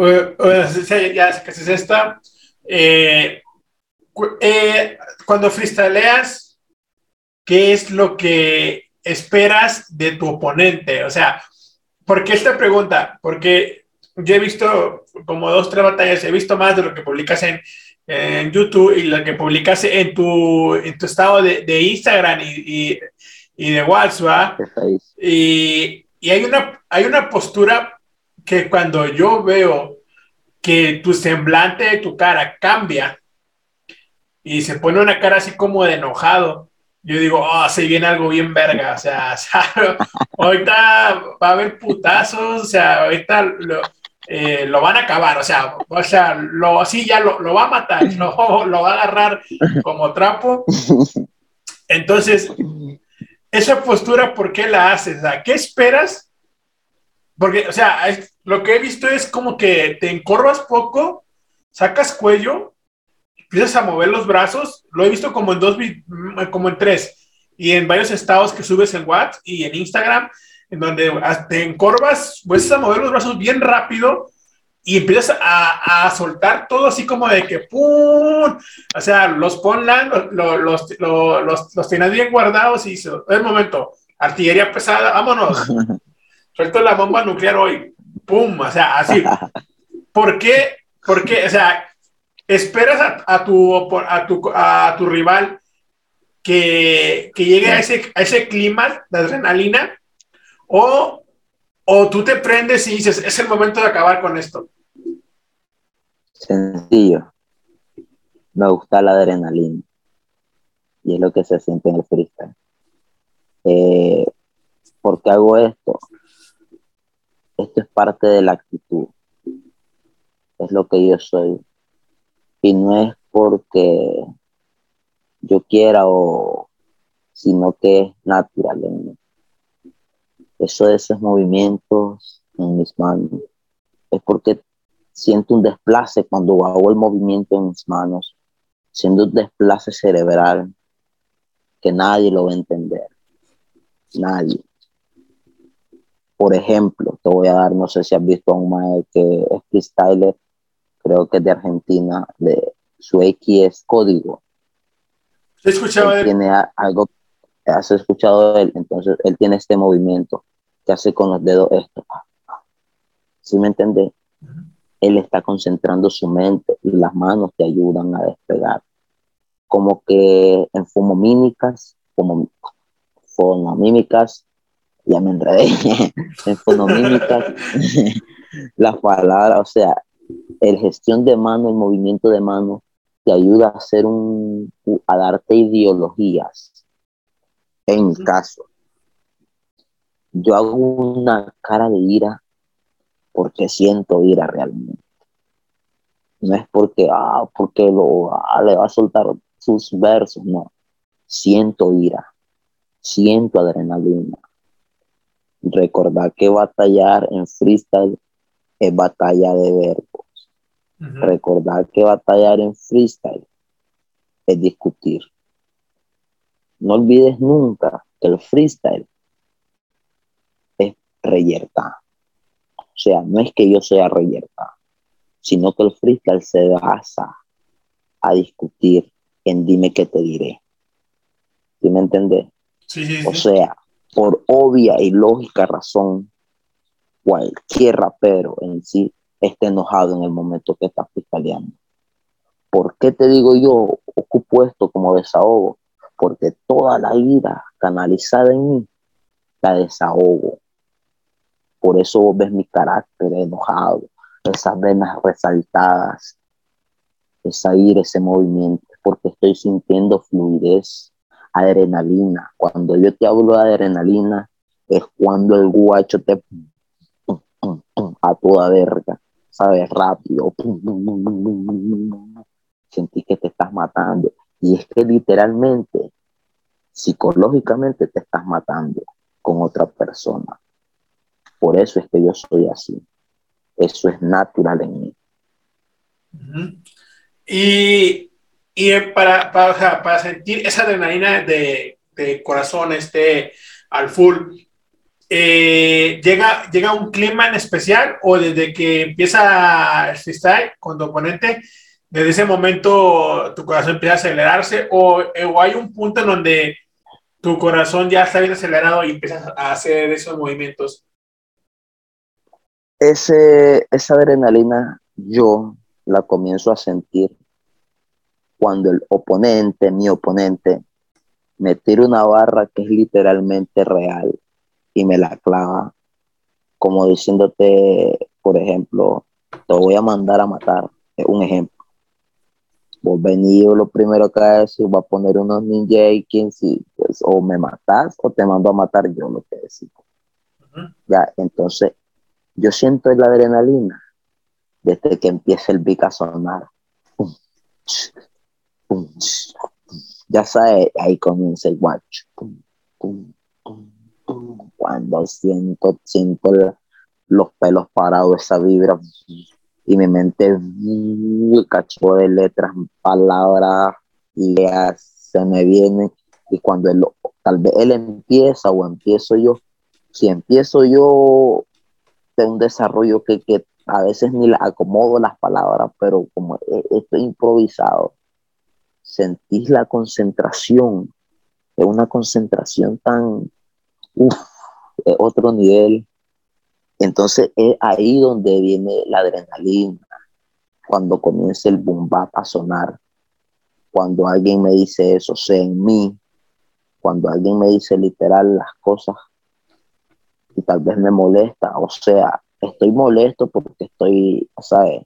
ya que es esta. Eh, eh, cuando freestyleas, ¿qué es lo que esperas de tu oponente? O sea, ¿por qué esta pregunta? Porque yo he visto como dos, tres batallas, he visto más de lo que publicas en, en YouTube y lo que publicas en tu, en tu estado de, de Instagram y, y, de WhatsApp. Y, y, hay, una, hay una postura que cuando yo veo que tu semblante tu cara cambia y se pone una cara así como de enojado, yo digo, oh, se viene algo bien verga, o sea, ahorita va a haber putazos, o sea, ahorita lo, eh, lo van a acabar, o sea, o sea, lo, así ya lo, lo va a matar, lo, lo va a agarrar como trapo. Entonces, esa postura, ¿por qué la haces? ¿qué esperas? Porque, o sea, lo que he visto es como que te encorvas poco, sacas cuello, empiezas a mover los brazos, lo he visto como en dos, como en tres, y en varios estados que subes en WhatsApp y en Instagram, en donde te encorvas, vuelves a mover los brazos bien rápido y empiezas a, a soltar todo así como de que ¡pum! O sea, los ponlan, los, los, los, los, tienes bien guardados y dices, el momento, artillería pesada, vámonos. Suelto la bomba nuclear hoy. ¡Pum! O sea, así. ¿Por qué? Porque, o sea, esperas a, a, tu, a, tu, a tu rival que, que llegue a ese, a ese clima de adrenalina o, o tú te prendes y dices, es el momento de acabar con esto. Sencillo. Me gusta la adrenalina. Y es lo que se siente en el freestyle. Eh, ¿Por qué hago esto? Esto es parte de la actitud. Es lo que yo soy. Y no es porque yo quiera o sino que es natural en mí eso de esos movimientos en mis manos. Es porque siento un desplace cuando hago el movimiento en mis manos, siendo un desplace cerebral que nadie lo va a entender. Nadie. Por ejemplo, te voy a dar, no sé si has visto a un maestro que es freestyler, creo que es de Argentina, de su X es código. He escuchado él tiene algo has escuchado él, entonces él tiene este movimiento que hace con los dedos esto. ¿Sí me entiendes? Él está concentrando su mente y las manos te ayudan a despegar. Como que en fomomímicas, como fonomímicas, ya me enredé, en fonomímicas, las palabras, o sea, el gestión de mano, el movimiento de mano, te ayuda a hacer un, a darte ideologías en mi caso, yo hago una cara de ira porque siento ira realmente. No es porque, ah, porque lo, ah, le va a soltar sus versos, no. Siento ira, siento adrenalina. Recordar que batallar en freestyle es batalla de Recordar que batallar en freestyle es discutir. No olvides nunca que el freestyle es reyerta. O sea, no es que yo sea reyerta, sino que el freestyle se basa a discutir en dime qué te diré. ¿Sí me entiendes? Sí, O sea, por obvia y lógica razón, cualquier rapero en sí está enojado en el momento que está freestyleando. ¿Por qué te digo yo ocupo esto como desahogo? porque toda la ira canalizada en mí la desahogo. Por eso vos ves mi carácter enojado, esas venas resaltadas, esa ira, ese movimiento, porque estoy sintiendo fluidez, adrenalina. Cuando yo te hablo de adrenalina, es cuando el guacho te a toda verga, sabes, rápido, sentí que te estás matando y es que literalmente, psicológicamente te estás matando con otra persona. Por eso es que yo soy así. Eso es natural en mí. Y, y para, para, para, sentir esa adrenalina de, de corazón, este, al full, eh, llega, llega un clima en especial o desde que empieza el freestyle con tu oponente, desde ese momento tu corazón empieza a acelerarse o, eh, o hay un punto en donde tu corazón ya está bien acelerado y empiezas a hacer esos movimientos? Ese, esa adrenalina yo la comienzo a sentir cuando el oponente, mi oponente, me tira una barra que es literalmente real y me la clava, como diciéndote, por ejemplo, te voy a mandar a matar, es un ejemplo. Vos venís, lo primero que decir, va a poner unos ninja y si, pues, o me matas o te mando a matar yo, lo que decís. Ya, entonces, yo siento la adrenalina desde que empieza el beat a sonar. Ya sabes, ahí comienza el watch cuando siento, siento los pelos parados, esa vibra, y mi mente cacho de letras, palabras, ideas se me vienen, y cuando él, tal vez él empieza o empiezo yo, si empiezo yo de un desarrollo que, que a veces ni la acomodo las palabras, pero como e, estoy improvisado, sentís la concentración, es una concentración tan, uff, otro nivel. Entonces es ahí donde viene la adrenalina, cuando comienza el boom bap a sonar, cuando alguien me dice eso, sea en mí, cuando alguien me dice literal las cosas y tal vez me molesta, o sea, estoy molesto porque estoy, ¿sabes?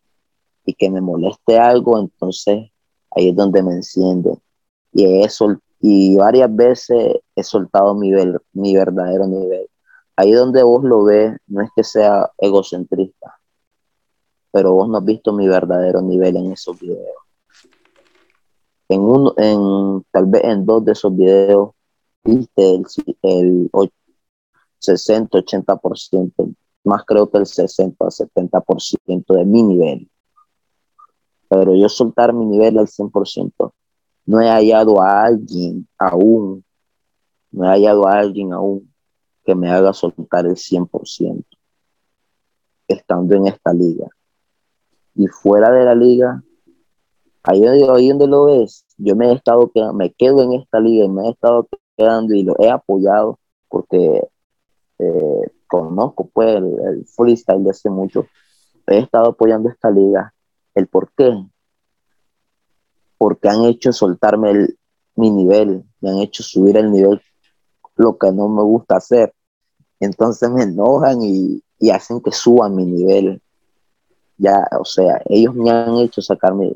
Y que me moleste algo, entonces ahí es donde me enciende. Y eso, y varias veces he soltado mi, mi verdadero nivel ahí donde vos lo ves, no es que sea egocentrista, pero vos no has visto mi verdadero nivel en esos videos. En uno, en, tal vez en dos de esos videos, viste el, el 60, 80%, más creo que el 60, 70% de mi nivel. Pero yo soltar mi nivel al 100%, no he hallado a alguien aún, no he hallado a alguien aún que me haga soltar el 100% estando en esta liga. Y fuera de la liga, ahí, ahí donde lo ves, yo me he estado quedando, me quedo en esta liga y me he estado quedando y lo he apoyado porque eh, conozco pues el, freestyle de hace mucho. He estado apoyando esta liga. ¿El por qué? Porque han hecho soltarme mi nivel, me han hecho subir el nivel lo que no me gusta hacer. Entonces me enojan y, hacen que suba mi nivel. Ya, o sea, ellos me han hecho sacar mi,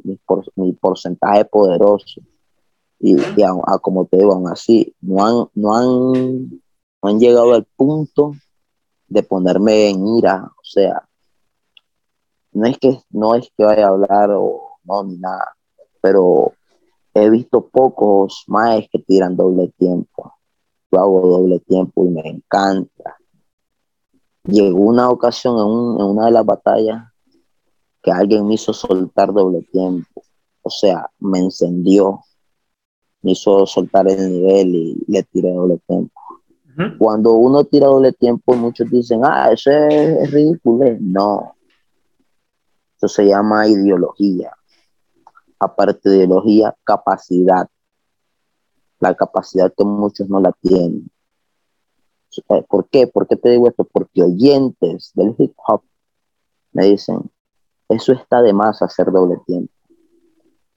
mi, porcentaje poderoso. Y, como te digo, aún así, no han, no han, no han llegado al punto de ponerme en ira. O sea, no es que, no es que vaya a hablar o no, ni nada, pero he visto pocos más que tiran doble tiempo hago doble tiempo y me encanta. Llegó una ocasión en, una de las batallas que alguien me hizo soltar doble tiempo. O sea, me encendió, me hizo soltar el nivel y le tiré doble tiempo. Cuando uno tira doble tiempo, muchos dicen, ah, eso es, ridículo. No, eso se llama ideología. Aparte de ideología, capacidad la capacidad que muchos no la tienen. Eh, ¿Por qué? ¿Por qué te digo esto? Porque oyentes del hip hop me dicen, eso está de más hacer doble tiempo.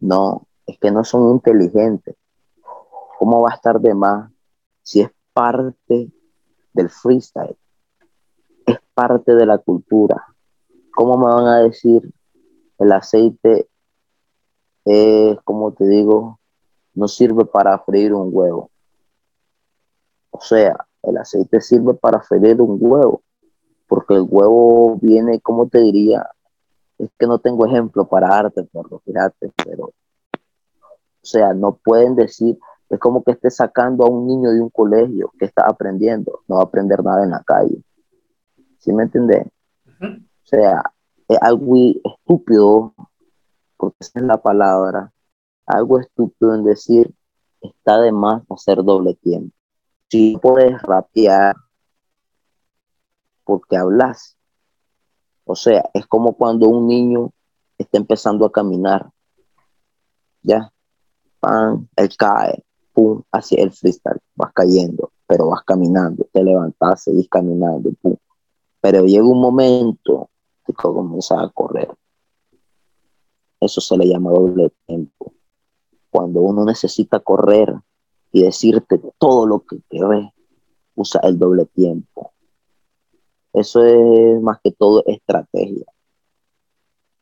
No, es que no son inteligentes. ¿Cómo va a estar de más si es parte del freestyle? Es parte de la cultura. ¿Cómo me van a decir el aceite es, como te digo, no sirve para freír un huevo. O sea, el aceite sirve para freír un huevo, porque el huevo viene, como te diría, es que no tengo ejemplo para arte, por fíjate, pero, o sea, no pueden decir, es como que esté sacando a un niño de un colegio que está aprendiendo, no va a aprender nada en la calle. ¿Sí me entiendes? O sea, es algo estúpido, porque esa es la palabra, algo estúpido en decir, está de más hacer doble tiempo. Si puedes rapear, porque hablas. O sea, es como cuando un niño está empezando a caminar. Ya, pan, él cae, pum, hacia el freestyle, vas cayendo, pero vas caminando, te levantas, seguís caminando, pum. Pero llega un momento que comienzas a correr. Eso se le llama doble tiempo. Cuando uno necesita correr y decirte todo lo que querés, usa el doble tiempo. Eso es más que todo estrategia.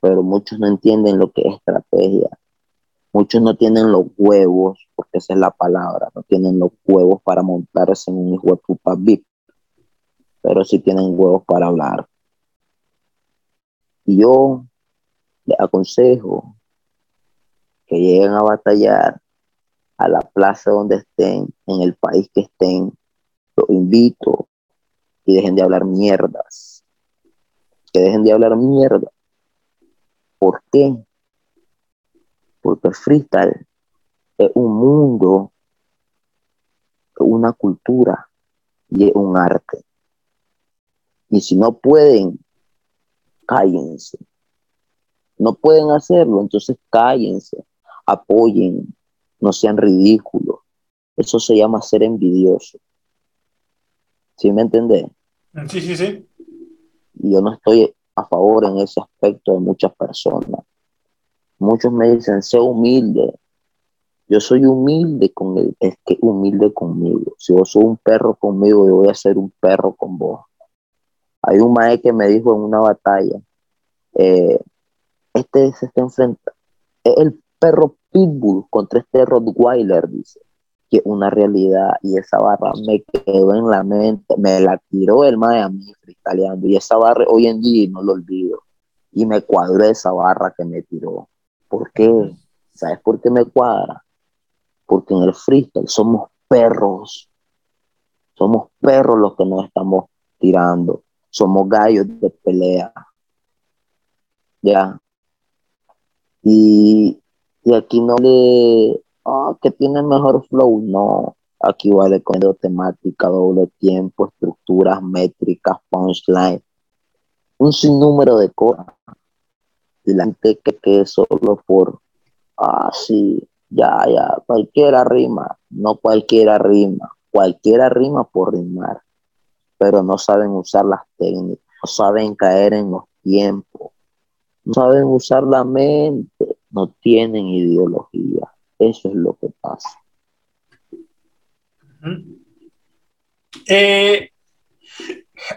Pero muchos no entienden lo que es estrategia. Muchos no tienen los huevos, porque esa es la palabra, no tienen los huevos para montarse en un hijo de puta VIP, pero sí tienen huevos para hablar. Y yo les aconsejo que lleguen a batallar a la plaza donde estén, en el país que estén, los invito y dejen de hablar mierdas. Que dejen de hablar mierda. ¿Por qué? Porque freestyle es un mundo, una cultura y es un arte. Y si no pueden, cállense. No pueden hacerlo, entonces cállense, apoyen, no sean ridículos. Eso se llama ser envidioso. ¿Sí me entendés? Sí, sí, sí. yo no estoy a favor en ese aspecto de muchas personas. Muchos me dicen, sé humilde. Yo soy humilde con él, es que humilde conmigo. Si vos sos un perro conmigo, yo voy a ser un perro con vos. Hay un maestro que me dijo en una batalla, eh, este se está enfrentando, es el perro pitbull contra este Rottweiler, dice que una realidad y esa barra me quedó en la mente, me la tiró el mae a mí freestyleando y esa barra hoy en día no lo olvido y me cuadró esa barra que me tiró. ¿Por qué? ¿Sabes por qué me cuadra? Porque en el freestyle somos perros, somos perros los que nos estamos tirando, somos gallos de pelea. Ya. Y, y aquí no le Ah, que tiene mejor flow. No, aquí vale con temática, doble tiempo, estructuras, métricas, punchline, un sinnúmero de cosas. Y la gente que quede solo por, ah, sí, ya, ya, cualquiera rima, no cualquiera rima, cualquiera rima por rimar, pero no saben usar las técnicas, no saben caer en los tiempos, no saben usar la mente, no tienen ideología. Eso es lo que pasa. Eh,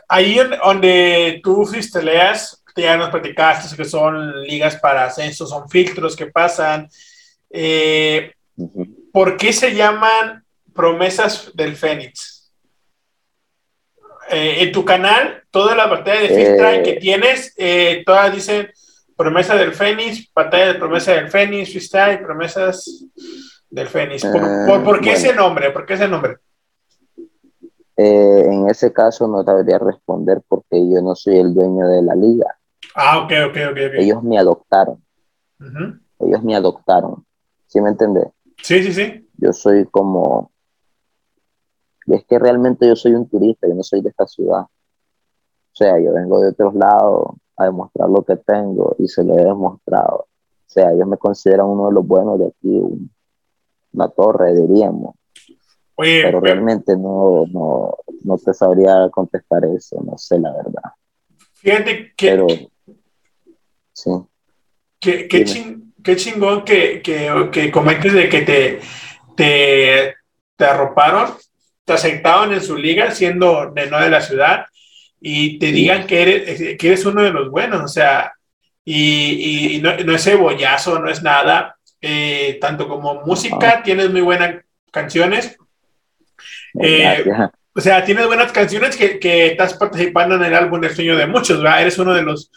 ahí donde tú leas, ya nos platicaste que son ligas para ascenso, son filtros que pasan. Eh, ¿Por qué se llama promesas del Fénix? Eh, en tu canal, todas las batallas de filtra que tienes, todas dicen Promesa del Fénix, Batalla de Promesa del Fénix, Freestyle, Promesas del Fénix. ¿Por, ah, qué ese nombre? ¿Por qué ese nombre? Eh, en ese caso no debería responder porque yo no soy el dueño de la liga. Ah, ok, ok, ok. Ellos me adoptaron. Ellos me adoptaron. ¿Sí me entendés? Sí, sí, sí. Yo soy como... Y es que realmente yo soy un turista, yo no soy de esta ciudad. O sea, yo vengo de otros lados, a demostrar lo que tengo y se lo he demostrado. O sea, ellos me consideran uno de los buenos de aquí, una torre, diríamos. pero realmente no, no, no te sabría contestar eso, no sé la verdad. Fíjate que... Pero, sí. Qué, qué, chingón que, que, que, comentes de que te, te, te arroparon, te aceptaron en su liga siendo de no de la ciudad y te digan que eres, que eres uno de los buenos, o sea, y, y no, no, es cebollazo, no es nada. Eh, tanto como música, ah. tienes muy buenas canciones. Eh, o sea, tienes buenas canciones que, que, estás participando en el álbum El sueño de muchos, ¿verdad? Eres uno de los.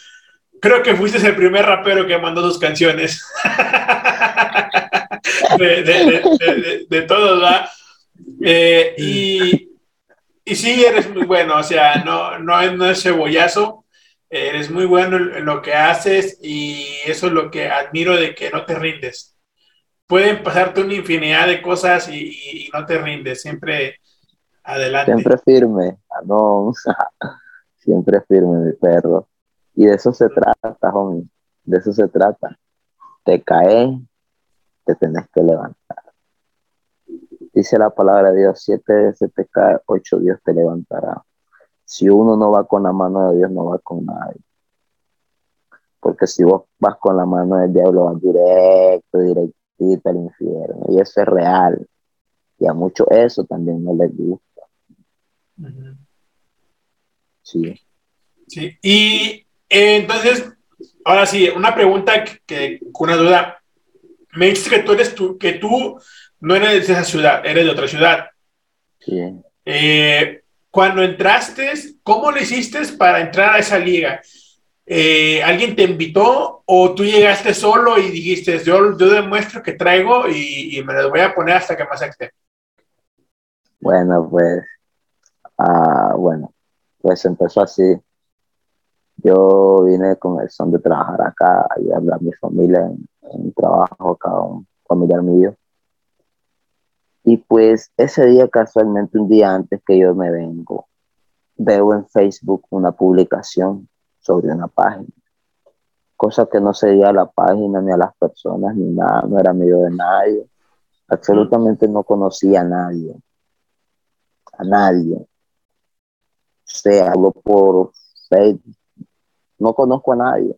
Creo que fuiste el primer rapero que mandó sus canciones. de, de, de, de, todos, ¿verdad? Eh, y, y sí, eres muy bueno, o sea, no, no, no es cebollazo, eres muy bueno en lo que haces y eso es lo que admiro de que no te rindes. Pueden pasarte una infinidad de cosas y, no te rindes, siempre adelante. Siempre firme, no, siempre firme, mi perro. Y de eso se trata, homie. De eso se trata. Te caes, te tenés que levantar. Dice la palabra de Dios, siete veces te cae, ocho Dios te levantará. Si uno no va con la mano de Dios, no va con nadie. Porque si vos vas con la mano del diablo, vas directo, directito al infierno. Y eso es real. Y a muchos eso también no les gusta. Sí. Sí. Y eh, entonces, ahora sí, una pregunta que, una duda. Me dices que tú eres tú, que tú no eres de esa ciudad, eres de otra ciudad. Sí. Eh, cuando entraste, ¿cómo lo hiciste para entrar a esa liga? Eh, ¿Alguien te invitó o tú llegaste solo y dijiste, yo, yo demuestro que traigo y, me lo voy a poner hasta que me acepte? Bueno, pues, ah, bueno, pues empezó así. Yo vine con el son de trabajar acá, ayudar a mi familia en, en trabajo acá, un familiar mío. Y pues ese día casualmente, un día antes que yo me vengo, veo en Facebook una publicación sobre una página. Cosa que no seguía a la página ni a las personas ni nada, no era amigo de nadie. Absolutamente no conocía a nadie. A nadie. Se hablo por Facebook. No conozco a nadie.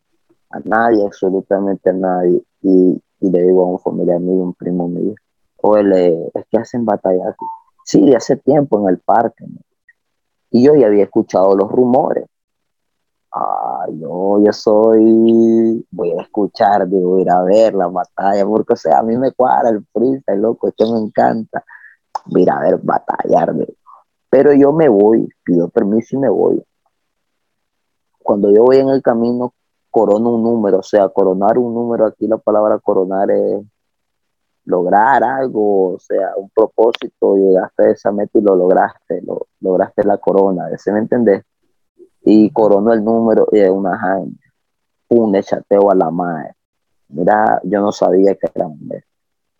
A nadie, absolutamente a nadie. Y, y le digo a un familiar mío, un primo mío, o es que hacen batallas. Sí, de hace tiempo en el parque. Y yo ya había escuchado los rumores. Ah, yo, yo soy, voy a escuchar, digo, ir a ver la batalla, porque o sea, a mí me cuadra el freestyle, loco, es que me encanta. Voy a ir a ver batallar, pero yo me voy, pido permiso y me voy. Cuando yo voy en el camino, corono un número, o sea, coronar un número, aquí la palabra coronar es lograr algo, o sea, un propósito, llegaste a esa meta y lo lograste, lo, lograste la corona, ¿se me entendés? Y coronó el número y de una jaime, un chateo a la madre. Mira, yo no sabía que era mujer.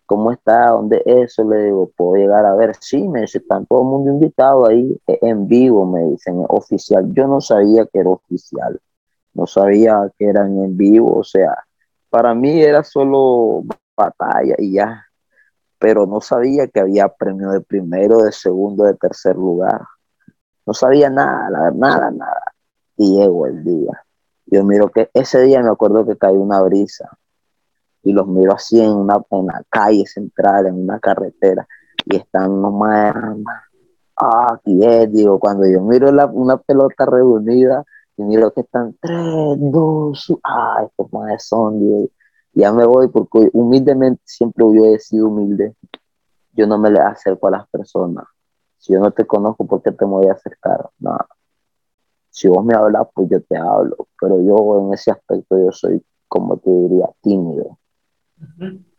¿Cómo está? ¿Dónde eso? Le digo, ¿puedo llegar a ver? Sí, me dice, están todo el mundo invitado ahí en vivo, me dicen, oficial. Yo no sabía que era oficial, no sabía que eran en vivo, o sea, para mí era solo batalla y ya, pero no sabía que había premio de primero, de segundo, de tercer lugar. No sabía nada, nada, nada. Y llegó el día. Yo miro que ese día me acuerdo que cayó una brisa y los miro así en una, en calle central, en una carretera, y están nomás, ah, aquí es, digo, cuando yo miro la, una pelota reunida y miro que están tres, dos, ah, estos más son, digo, ya me voy porque humildemente siempre yo he sido humilde. Yo no me le acerco a las personas. Si yo no te conozco, ¿por qué te voy a acercar? No. Si vos me hablas, pues yo te hablo. Pero yo en ese aspecto yo soy, como te diría, tímido.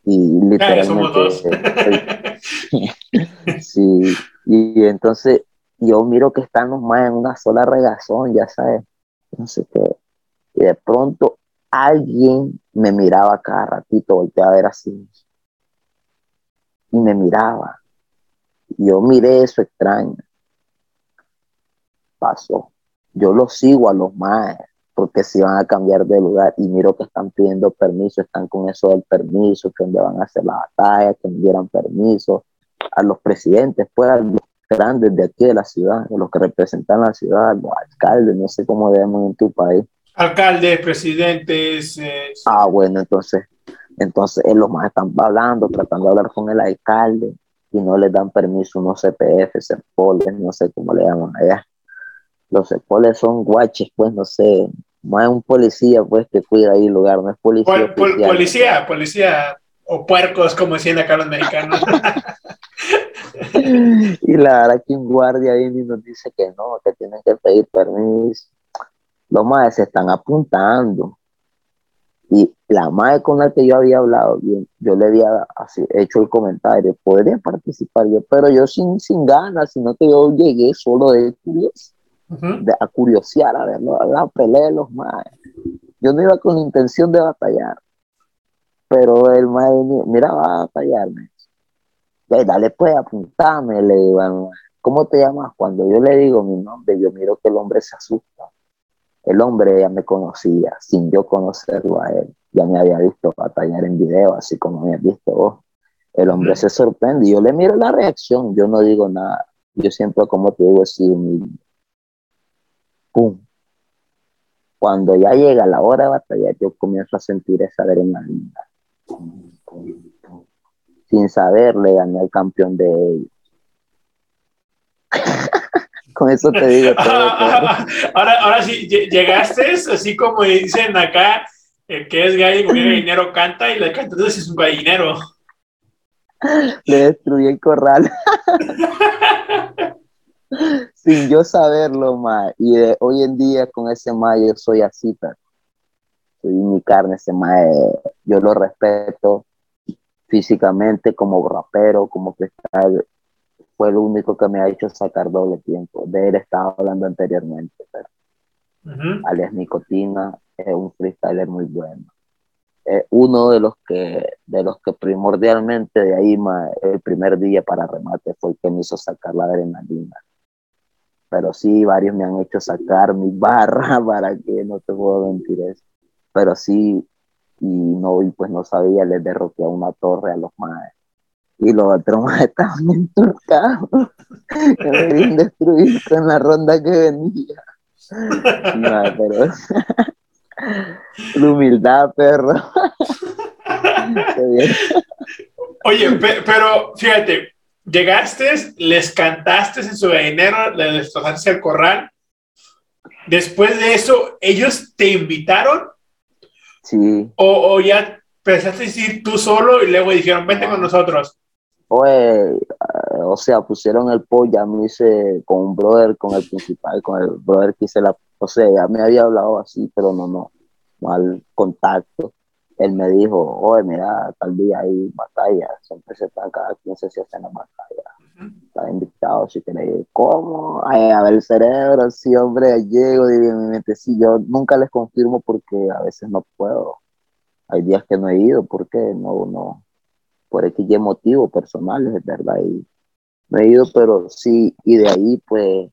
Y literalmente... sí. Y, entonces yo miro que estamos más en una sola regazón, ya sabes. No sé qué. Y de pronto alguien me miraba cada ratito, volteaba a ver así. Y me miraba. Yo miré eso extraño. Pasó. Yo lo sigo a los más porque si van a cambiar de lugar y miro que están pidiendo permiso, están con eso del permiso, que donde van a hacer la batalla, que me dieran permiso a los presidentes, pues a los grandes de aquí de la ciudad, a los que representan la ciudad, los alcaldes, no sé cómo debemos en tu país alcaldes, presidentes. Eh, ah, bueno, entonces, entonces los más están hablando, tratando de hablar con el alcalde y no les dan permiso unos CPF, CEPOLES, no sé cómo le llaman allá. Los CEPOLES son guaches, pues no sé, más es un policía pues que cuida ahí el lugar, no es policía. policía, policía, o puercos como decían acá los mexicanos. y la verdad que un guardia ahí nos dice que no, que tienen que pedir permiso los maes se están apuntando. Y la madre con la que yo había hablado, yo le había hecho el comentario, podría participar yo, pero yo sin, sin ganas, sino que yo llegué solo de curioso, de, a curiosear, a ver la pelea de los maes. Yo no iba con la intención de batallar, pero el mae, mira, va a batallarme. dale pues, apuntame, le digo, ¿cómo te llamas? Cuando yo le digo mi nombre, yo miro que el hombre se asusta El hombre ya me conocía, sin yo conocerlo a él. Ya me había visto batallar en video, así como me has visto vos. El hombre se sorprende y yo le miro la reacción, yo no digo nada. Yo siempre, como te digo, sido humilde. ¡Pum! Cuando ya llega la hora de batallar, yo comienzo a sentir esa adrenalina. Sin saber, le gané al campeón de ellos. Con eso te digo todo. ahora, ahora sí, llegaste, así como dicen acá, el que es gallego, el gallinero canta y la canta entonces es un gallinero. Le destruí el corral. sin yo saberlo, ma. Y hoy en día con ese ma yo soy así, pero soy mi carne, ese ma, yo lo respeto físicamente como rapero, como cristal. Fue lo único que me ha hecho sacar doble tiempo. De él estaba hablando anteriormente, pero alias Nicotina es un freestyler muy bueno. Uno de los que de los que primordialmente de ahí ma, el primer día para remate fue el que me hizo sacar la adrenalina pero sí, varios me han hecho sacar mi barra para que no te puedo mentir eso. Pero sí, y no, y pues no sabía, les derroqué a una torre a los maes. Y los otros estaban enturcados, que me habían destruido con la ronda que venía. No, pero la humildad, perro. Oye, pero fíjate, llegaste, les cantaste en su dinero, les destrozaste el corral. Después de eso, ¿ellos te invitaron? Sí. ¿O, ya empezaste a decir tú solo y luego dijeron, vente con nosotros? Oye, o sea, pusieron el pollo, ya me hice con un brother, con el principal, con el brother que hice la, o sea, ya me había hablado así, pero no, no, mal contacto él me dijo, oye, mira, tal día hay batalla, siempre se está cada 15 se hacen las batallas. Está invitado, si queréis, ¿cómo? Ay, a ver el cerebro, sí, hombre, llego, y mi mente, sí, yo nunca les confirmo porque a veces no puedo. Hay días que no he ido, porque no, no, por X motivo personales, es verdad, y no he ido, pero sí, y de ahí, pues,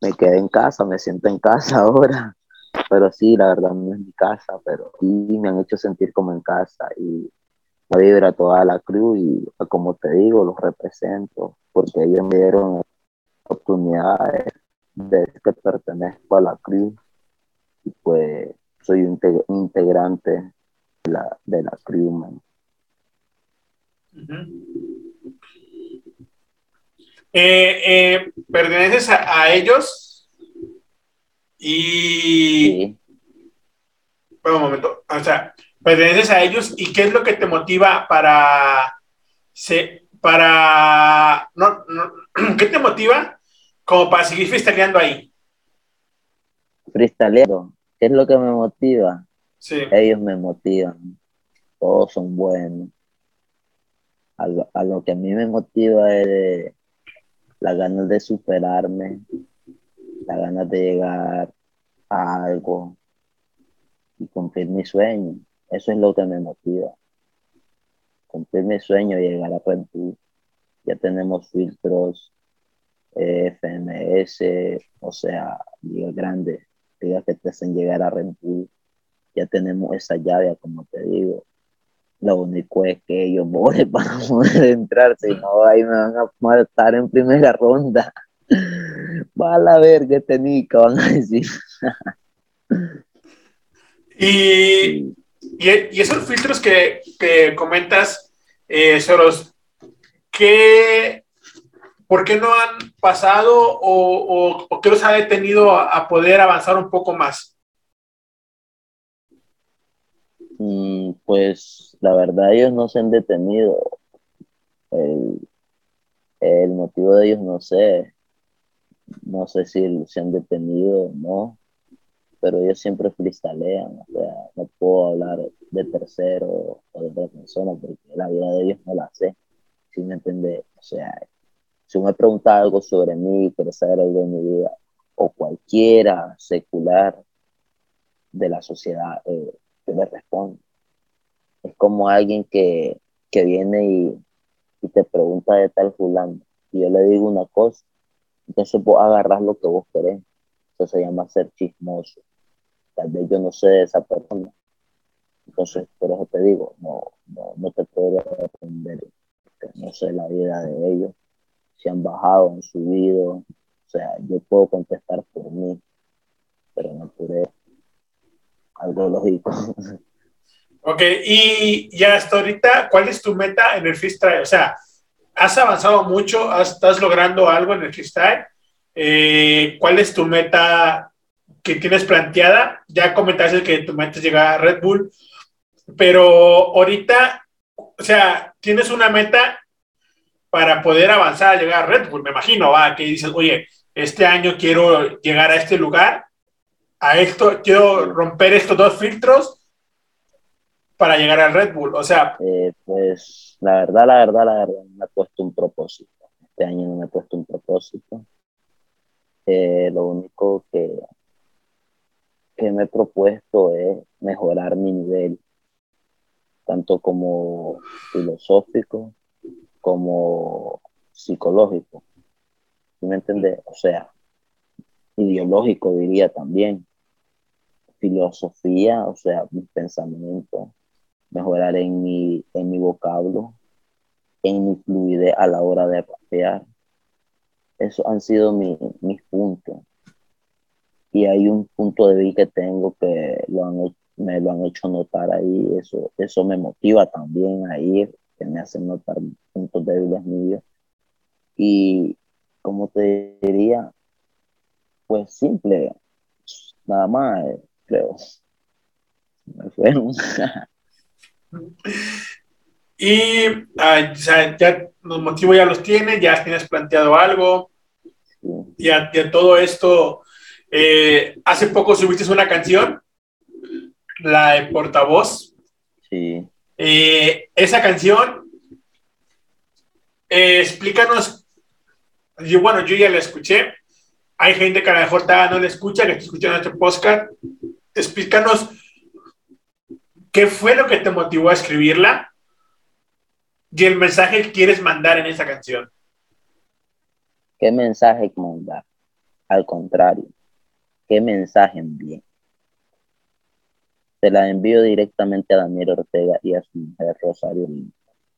me quedé en casa, me siento en casa ahora pero sí, la verdad no es mi casa, pero sí me han hecho sentir como en casa y la vibra toda la crew y como te digo, los represento porque ellos me dieron oportunidades de que pertenezco a la crew y pues soy un integrante de la, de la crew. Eh, eh, ¿Perteneces a ellos? Y. un momento. O sea, perteneces a ellos y qué es lo que te motiva para. Se, para. No, ¿Qué te motiva como para seguir freestyleando ahí? Freestyleando. ¿Qué es lo que me motiva? Sí. Ellos me motivan. Todos son buenos. A lo, a lo que a mí me motiva es la ganas de superarme, la ganas de llegar a algo y cumplir mi sueño. Eso es lo que me motiva. Cumplir mi sueño y llegar a Rentu. Ya tenemos filtros eh, FMS, o sea, liga grande, ligas que te hacen llegar a Rentu. Ya tenemos esa llave, como te digo. Lo único es que ellos moren para poder entrar, si no, ahí me van a matar en primera ronda. Va a la verga, tenica, van a decir. y, y, esos filtros que, que comentas, eh, Soros, ¿qué, ¿por qué no han pasado o, o, qué los ha detenido a, poder avanzar un poco más? Mm, pues la verdad ellos no se han detenido. El, el motivo de ellos no sé no sé si se han detenido o no, pero ellos siempre freestylean, o sea, no puedo hablar de tercero o de otra persona porque la vida de ellos no la sé, si me entiende? O sea, si me pregunta algo sobre mí, quiere saber algo de mi vida, o cualquiera secular de la sociedad, eh, yo le respondo. Es como alguien que, que viene y, y te pregunta de tal fulano, y yo le digo una cosa, entonces vos agarras lo que vos querés. Eso se llama ser chismoso. tal vez yo no sé de esa persona. Entonces, por eso te digo, no, no, no te puedo responder, no sé la vida de ellos, si han bajado, han subido, o sea, yo puedo contestar por mí, pero no por algo lógico. Ok, y ya hasta ahorita, ¿cuál es tu meta en el freestyle? O sea, has avanzado mucho, estás logrando algo en el freestyle. Eh, ¿Cuál es tu meta que tienes planteada? Ya comentaste que tu meta es llegar a Red Bull, pero ahorita, o sea, tienes una meta para poder avanzar a llegar a Red Bull, me imagino, va, que dices, oye, este año quiero llegar a este lugar, a esto, quiero romper estos dos filtros para llegar al Red Bull? O sea... Eh, pues la verdad, la verdad, la verdad, me he puesto un propósito. Este año no me he puesto un propósito. Eh, lo único que, que me he propuesto es mejorar mi nivel, tanto como filosófico como psicológico. ¿Sí me entiendes? O sea, ideológico diría también. Filosofía, o sea, mis pensamientos, mejorar en mi, en mi vocablo, en mi fluidez a la hora de rapear. Esos han sido mis puntos. Y hay un punto de vista que tengo que me lo han hecho notar ahí. Eso, eso me motiva también a ir, que me hacen notar puntos débiles míos. Y como te diría, pues simple, nada más, eh, creo. Me fueron. Y ya los motivos ya los tienes, ya tienes planteado algo, ya, ya todo esto. Eh, hace poco subiste una canción, la de Portavoz. Sí. Eh, esa canción, eh, explícanos, yo, bueno, yo ya la escuché, hay gente que a lo mejor no la escucha, que está escuchando este podcast, explícanos ¿Qué fue lo que te motivó a escribirla? Y el mensaje que quieres mandar en esa canción. ¿Qué mensaje mandar? Al contrario, ¿qué mensaje envié? Se la envío directamente a Daniel Ortega y a su mujer Rosario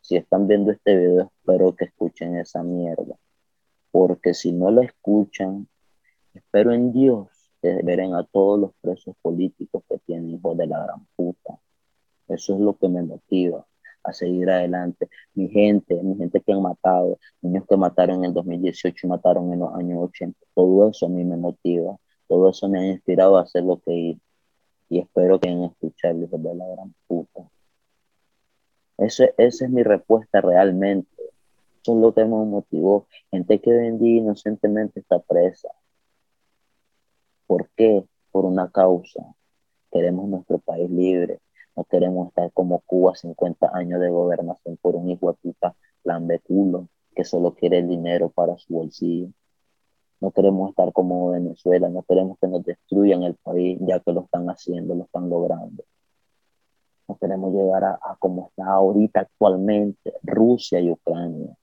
Si están viendo este video, espero que escuchen esa mierda. Porque si no la escuchan, espero en Dios que veren a todos los presos políticos que tienen hijos de la gran puta eso es lo que me motiva a seguir adelante. Mi gente, mi gente que han matado, niños que mataron en el 2018 y mataron en los años 80, todo eso a mí me motiva, todo eso me ha inspirado a hacer lo que hice. Y espero que en escucharlo de la gran puta. esa es mi respuesta realmente. Eso es lo que me motivó. Gente que vendí inocentemente está presa. ¿Por qué? Por una causa. Queremos nuestro país libre no queremos estar como Cuba, 50 años de gobernación por un hijo de puta lambeculo que solo quiere el dinero para su bolsillo. No queremos estar como Venezuela, no queremos que nos destruyan el país, ya que lo están haciendo, lo están logrando. No queremos llegar a, como está ahorita actualmente Rusia y Ucrania.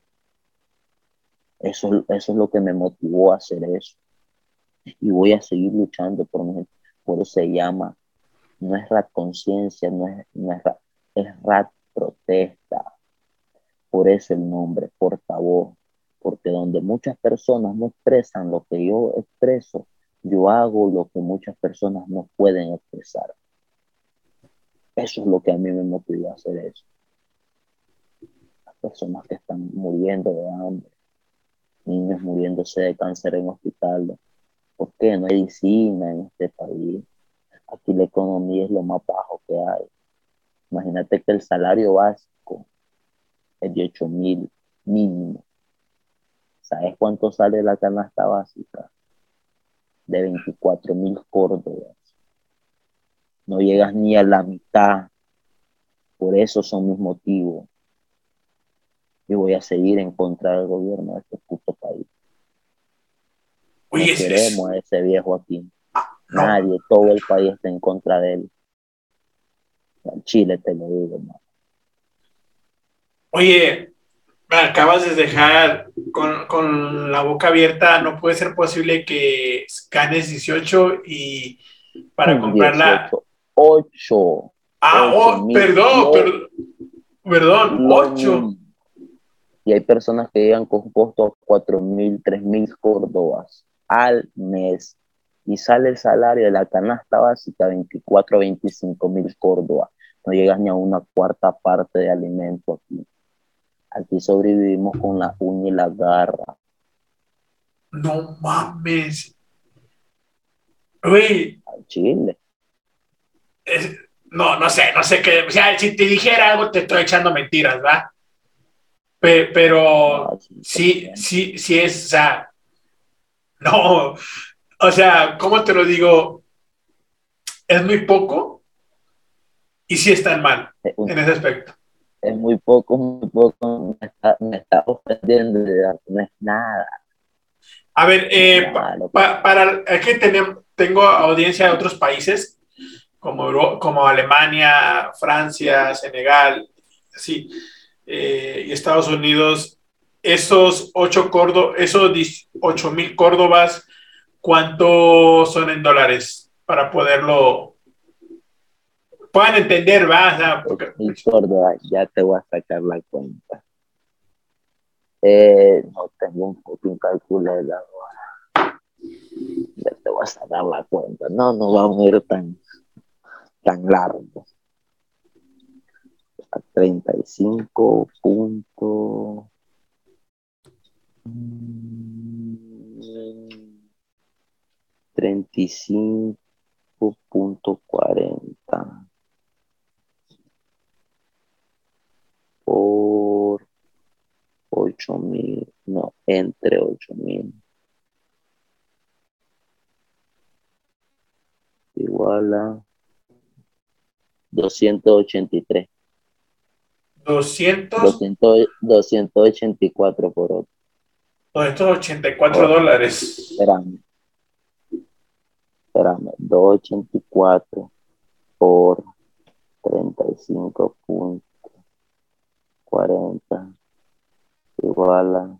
Eso, eso es lo que me motivó a hacer eso. Y voy a seguir luchando por mi gente. Por eso se llama no es rat conciencia, no es, no es, rat, es protesta. Por eso el nombre, portavoz, porque donde muchas personas no expresan lo que yo expreso, yo hago lo que muchas personas no pueden expresar. Eso es lo que a mí me motiva a hacer eso. Las personas que están muriendo de hambre, niños muriéndose de cáncer en hospitales. ¿Por qué no hay medicina en este país? Aquí la economía es lo más bajo que hay. Imagínate que el salario básico es de 8 mil mínimo. ¿Sabes cuánto sale la canasta básica? De 24 mil córdobas. No llegas ni a la mitad. Por eso son mis motivos. Y voy a seguir en contra del gobierno de este puto país. No queremos a ese viejo aquí. Nadie, todo el país está en contra de él. En Chile te lo digo, Oye, me acabas de dejar con, la boca abierta. No puede ser posible que ganes 18 y para comprarla. 8. Ah, oh, perdón, perdón, perdón, 8. Y hay personas que llegan con 4 mil, 3 mil córdobas al mes. Y sale el salario de la canasta básica 24, 25 mil córdobas. No llegas ni a una cuarta parte de alimento aquí. Aquí sobrevivimos con la uña y la garra. No mames. Uy. Chile. no, no sé, no sé qué. O sea, si te dijera algo, te estoy echando mentiras, ¿va? pero sí, sí, sí es, o sea, no, o sea, ¿cómo te lo digo? Es muy poco y sí están mal en ese aspecto. Es muy poco, muy poco, me está, me está ofendiendo, no es nada. A ver, eh, para, es que tenemos, tengo audiencia de otros países, como, como Alemania, Francia, Senegal, así, eh, y Estados Unidos, esos ocho cordo, esos 8 mil córdobas, ¿cuánto son en dólares? Para poderlo puedan entender, va. Porque... Córdoba, ya te voy a sacar la cuenta. Eh, no tengo un fucking calculadora. Ya te voy a sacar la cuenta. No, no vamos a ir tan, tan largo. A 35 puntos. 35.40 por 8.000, no, entre 8.000. Igual a 283. 200. 200 284 por otro. 284 dólares. Espérame. Espérame. 284 por 35 puntos. 40 igual a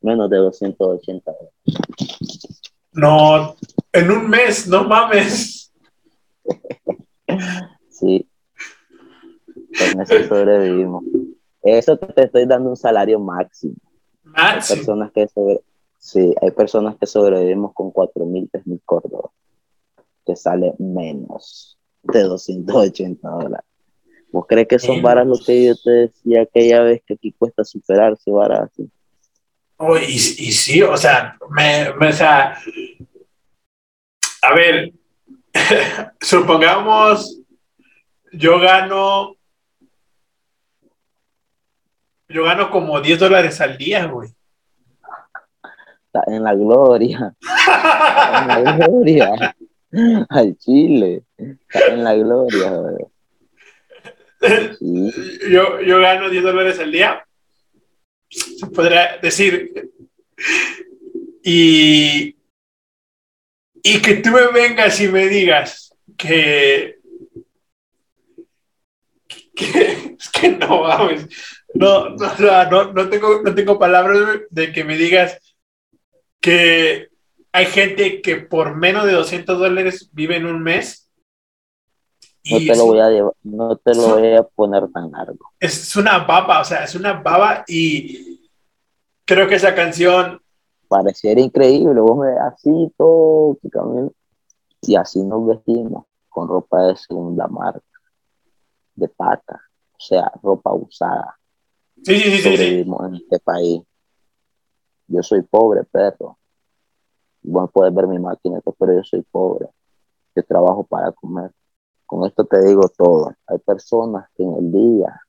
menos de 280 No, en un mes, no mames. sí. Con eso sobrevivimos. Eso te estoy dando un salario máximo. Máximo. Hay personas que sobre... Sí, hay personas que sobrevivimos con 4 mil, 3 mil córdobas, que sale menos de 280 dólares. ¿Vos crees que son varas lo que yo te decía aquella vez que aquí cuesta superarse varas Oh, y, y, sí, o sea, me, me, o sea, a ver, supongamos, yo gano, yo gano como 10 dólares al día, güey. Está en la gloria. en la gloria. Al Chile. Está en la gloria, güey. yo, yo gano 10 dólares al día, se podría decir. Y, y que tú me vengas y me digas que, que es que no, vamos, no, no, no, tengo, no tengo palabras de que me digas que hay gente que por menos de 200 dólares vive en un mes no te, lo voy a no te lo voy a poner tan largo. Es una baba, o sea, es una baba y creo que esa canción... Pareciera increíble, vos me así todo, y así nos vestimos, con ropa de segunda marca, de pata, o sea, ropa usada. Sí, sí, sí, en este país. Yo soy pobre, perro. Vos puedes ver mi máquina, pero yo soy pobre. Yo trabajo para comer. Con esto te digo todo. Hay personas que en el día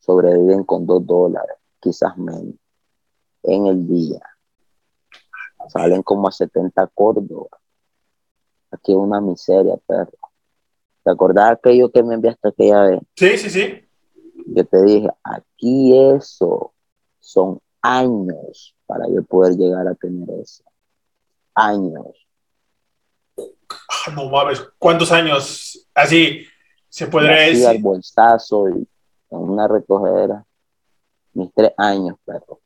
sobreviven con dos dólares, quizás menos. En el día. Salen como a 70 córdobas. Aquí es una miseria, perro. ¿Te acordás aquello que me enviaste aquella vez? Sí, sí, sí. Yo te dije, aquí eso son años para yo poder llegar a tener eso. Años. Ah, no mames, ¿cuántos años así se podría decir? al bolsazo y en una recogedera. Mis tres años, perro.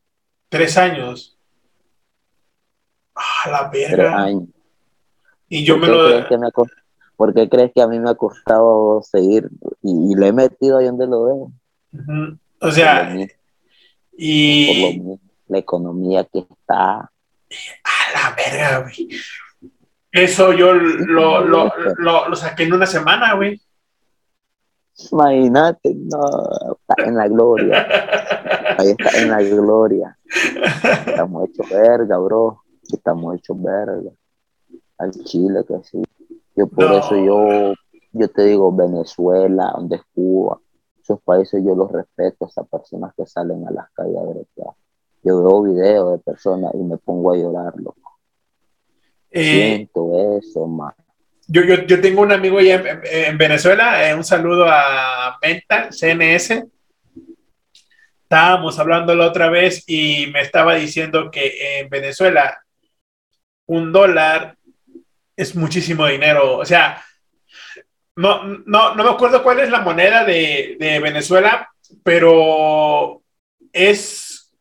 ¿Tres años? Ah, la verga. Tres años. Y yo ¿Por me lo... crees que me ¿Por qué crees que a mí me ha costado seguir y, y le he metido ahí donde lo veo? O sea, por y... la economía que está. A la verga, güey. Eso yo lo, lo, lo, lo saqué en una semana, güey. Imagínate, no, está en la gloria. Ahí está en la gloria. Estamos hechos verga, bro. Estamos hechos verga. Al Chile que sí. Yo por No. eso yo, yo te digo, Venezuela, donde es Cuba, esos países yo los respeto, a esas personas que salen a las calles a gritar. Yo veo videos de personas y me pongo a llorar, loco. Eh, Siento eso, man. yo, yo, yo tengo un amigo allá en Venezuela, eh, un saludo a Mental, CNS. Estábamos hablando la otra vez y me estaba diciendo que en Venezuela un dólar es muchísimo dinero. O sea, no, no, no me acuerdo cuál es la moneda de, de Venezuela, pero es.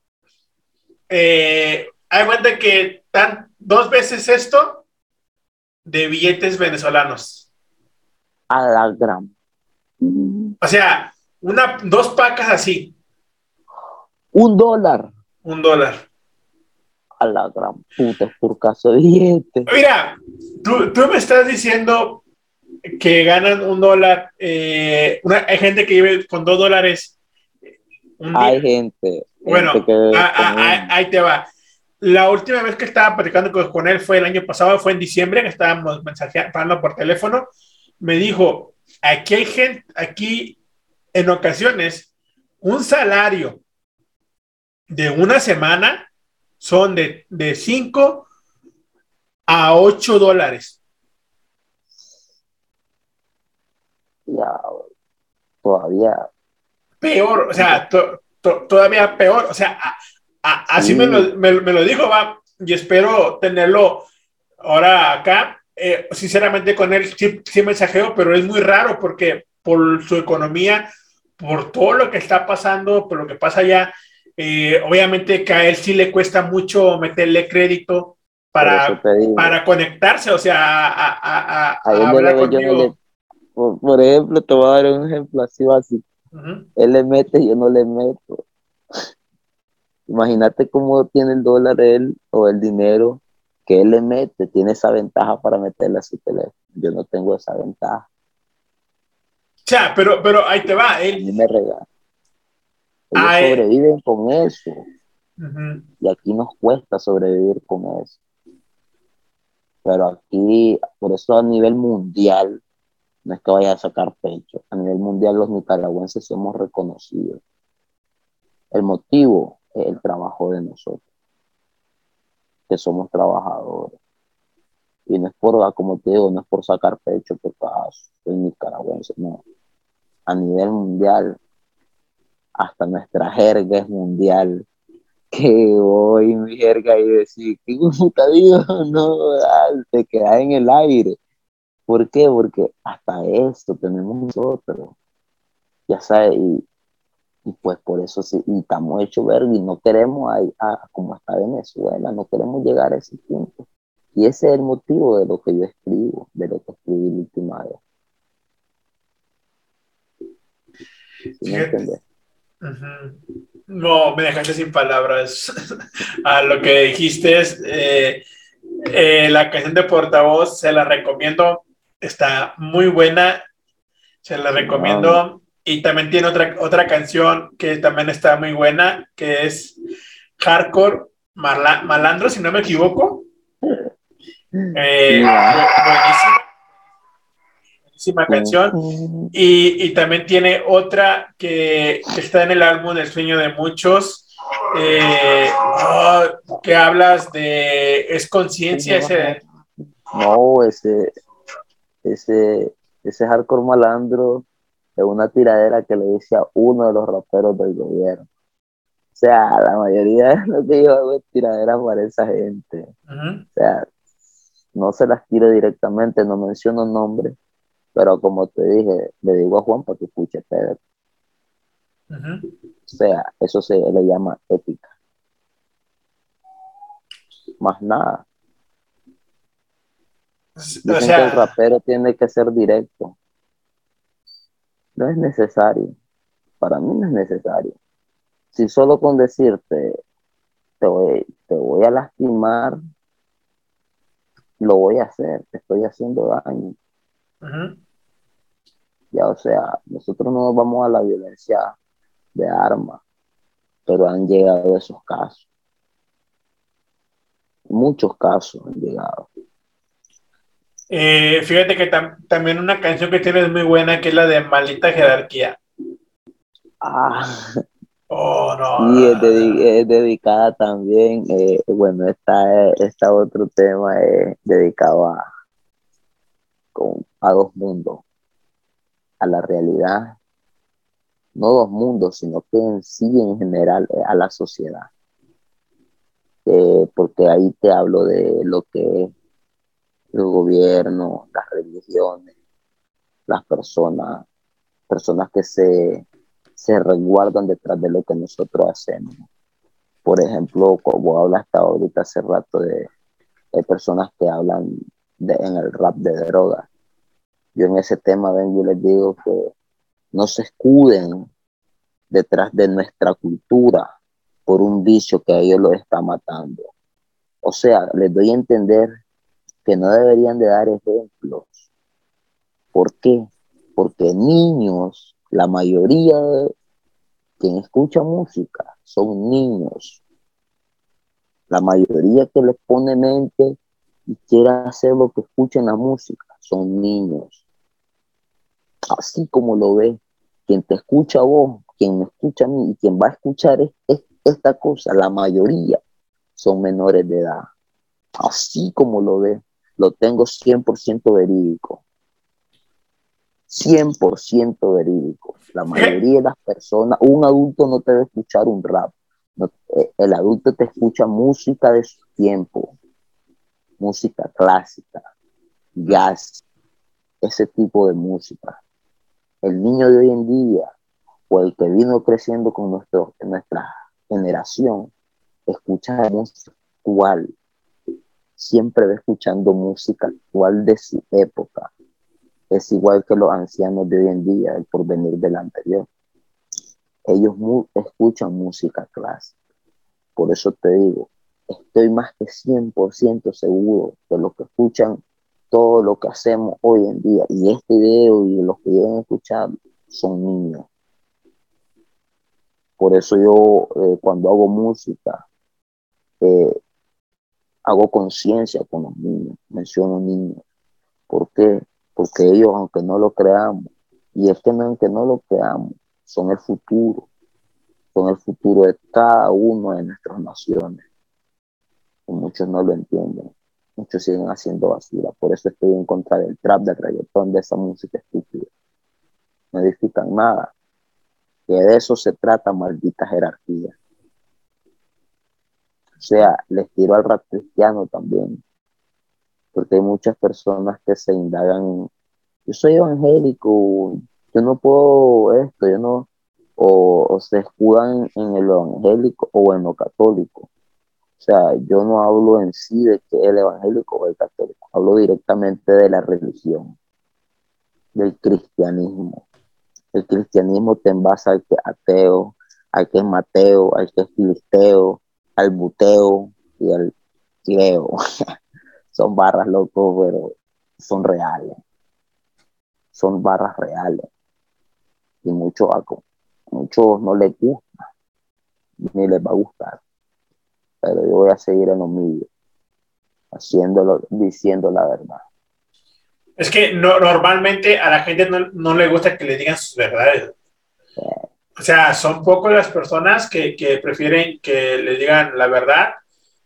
Eh, hay cuenta que están dos veces esto de billetes venezolanos. A la gran. O sea, una, dos pacas así, Un dólar. un dólar. A la gran puta, por caso de billete. Mira, tú, tú me estás diciendo que ganan un dólar. eh, una- hay gente que vive con dos dólares. Hay gente. Bueno, gente que ah, ah, común. ah, ahí te va. La última vez que estaba platicando con, él fue el año pasado, fue en diciembre, que estábamos mensajeando por teléfono. Me dijo, aquí hay gente, aquí en ocasiones, un salario de una semana son de, de 5 a 8 dólares. Ya, todavía. Peor, o sea, to- to- todavía peor. O sea, a- a- así Sí. me, lo, me- me lo dijo, va, y espero tenerlo ahora acá. Eh, sinceramente, con él sí, sí mensajeo, pero es muy raro porque por su economía, por todo lo que está pasando, por lo que pasa allá, eh, obviamente que a él sí le cuesta mucho meterle crédito para, para conectarse, o sea, a, a- a- a- Ahí a donde hablar yo no por, por ejemplo, te voy a dar un ejemplo así básico. Ujú. Él le mete, yo no le meto. Imagínate cómo tiene el dólar él o el dinero que él le mete, tiene esa ventaja para meterle a su teléfono. Yo no tengo esa ventaja. O sea, pero, pero ahí te va, A él, mí me regalan. Ellos Ay. sobreviven con eso. Y aquí nos cuesta sobrevivir con eso. Pero aquí, por eso a nivel mundial, no es que vaya a sacar pecho, a nivel mundial los nicaragüenses somos reconocidos. El motivo es el trabajo de nosotros, que somos trabajadores. Y no es por, como te digo, no es por sacar pecho, porque ah, soy nicaragüense, no. A nivel mundial, hasta nuestra jerga es mundial que voy mi jerga y decir, ¿qué puta digo? No, ah, te quedas en el aire. ¿Por qué? Porque hasta esto tenemos nosotros. Ya sabes, y, y pues por eso sí, y estamos hechos verga y no queremos, a, a- como está Venezuela, no queremos llegar a ese punto. Y ese es el motivo de lo que yo escribo, de lo que escribí la última vez. No, me dejaste sin palabras a lo que dijiste. Es, eh, eh, la canción de portavoz se la recomiendo. Está muy buena. Se la recomiendo. Y también tiene otra, otra canción que también está muy buena, que es Hardcore Marla- Malandro, si no me equivoco. Eh, bu- buenísima. Buenísima canción. Y, y también tiene otra que, que está en el álbum El sueño de muchos, eh, ah, que hablas de, es conciencia, ese, No, ese, ese, ese hardcore malandro es una tiradera que le dice a uno de los raperos del gobierno. O sea, la mayoría de lo que yo hago es tiradera para esa gente. O sea, no se las tiro directamente, no menciono nombres, pero como te dije, le digo a Juan para que escuche Pedro. O sea, eso se le llama ética. Más nada. Dicen que el rapero tiene que ser directo. No es necesario. Para mí no es necesario. Si solo con decirte, te voy, te voy a lastimar, lo voy a hacer, te estoy haciendo daño. Ya, o sea, nosotros no vamos a la violencia de armas, pero han llegado esos casos. Muchos casos han llegado. Eh, fíjate que también una canción que tienes muy buena, que es la de Maldita Jerarquía. Ah. Oh, no. Y es, dedicada también, eh, bueno, esta, esta otro tema es dedicado a, a dos mundos, a la realidad, no dos mundos, sino que en sí en general eh, a la sociedad. porque ahí te hablo de lo que es el gobierno, las religiones, las personas, personas que se, se resguardan detrás de lo que nosotros hacemos. Por ejemplo, como hablaste ahorita hace rato de, personas que hablan de, en el rap de drogas. Yo en ese tema vengo y les digo que no se escuden detrás de nuestra cultura por un vicio que a ellos los está matando. O sea, les doy a entender que no deberían de dar ejemplos. ¿Por qué? Porque niños, la mayoría de quien escucha música son niños. La mayoría que les pone mente y quiere hacer lo que escuchen la música son niños. Así como lo ve, quien te escucha vos, quien me escucha a mí y quien va a escuchar esta cosa, la mayoría son menores de edad. Así como lo ve lo tengo 100% verídico. 100% verídico. La mayoría de las personas, un adulto no te debe escuchar un rap. Eh, el adulto te escucha música de su tiempo, música clásica, jazz, ese tipo de música. El niño de hoy en día, o el que vino creciendo con nuestro, nuestra generación, escucha música actual, siempre va escuchando música actual de su época. Es igual que los ancianos de hoy en día, el porvenir del anterior. Ellos escuchan música clásica. Por eso te digo, estoy más que 100% seguro que lo que escuchan todo lo que hacemos hoy en día y este video y los que llegan a escuchar son niños. Por eso yo eh, cuando hago música, eh, hago conciencia con los niños, menciono niños. ¿Por qué? Porque ellos, aunque no lo creamos, y es que aunque no lo creamos, son el futuro, son el futuro de cada uno de nuestras naciones. Y muchos no lo entienden, muchos siguen haciendo basura. Por eso estoy en contra del trap, del reggaetón, de esa música estúpida. No edifican nada. Que de eso se trata, maldita jerarquía. O sea, les tiro al rap cristiano también, porque hay muchas personas que se indagan, yo soy evangélico, yo no puedo esto, yo no, o, se escudan en el evangélico o en lo católico. O sea, yo no hablo en sí de que el evangélico o el católico, hablo directamente de la religión, del cristianismo. El cristianismo te envasa al que es ateo, al que es mateo, al que es filisteo, al buteo y al tireo. son barras locos, pero son reales. Son barras reales. Y muchos muchos no les gusta, ni les va a gustar. Pero yo voy a seguir en lo mío, haciéndolo, diciendo la verdad. Es que no, normalmente a la gente no, le gusta que le digan sus verdades. O sea, son pocas las personas que, prefieren que le digan la verdad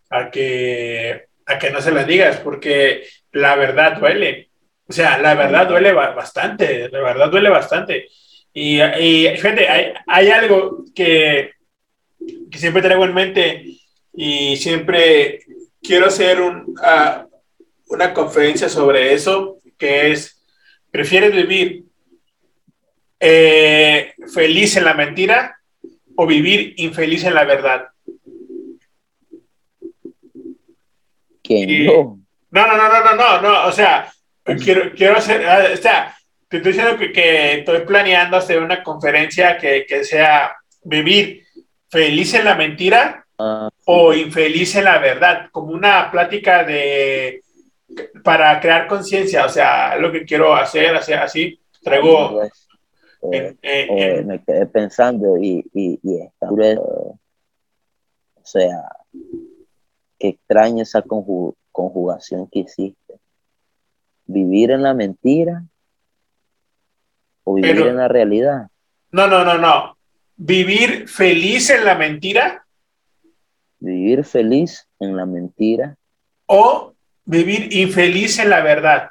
a que, a que no se la digas, porque la verdad duele. O sea, la verdad duele bastante, la verdad duele bastante. Y, y gente, hay, algo que, siempre traigo en mente y siempre quiero hacer un, ah, una conferencia sobre eso, que es, ¿prefieres vivir eh, feliz en la mentira o vivir infeliz en la verdad. Que no. No, no, no, no, no, no, no, o sea, quiero, quiero hacer, ah, o sea, te estoy diciendo que, que estoy planeando hacer una conferencia que, que sea vivir feliz en la mentira Ah, o infeliz en la verdad, como una plática de para crear conciencia, o sea, lo que quiero hacer, hacer así, traigo pues, eh, eh, en- me quedé pensando y, y, y está o sea, qué extraña esa conju- conjugación que hiciste. Vivir en la mentira o vivir Pero- en la realidad. no, no, no, no, vivir feliz en la mentira Vivir feliz en la mentira o vivir infeliz en la verdad.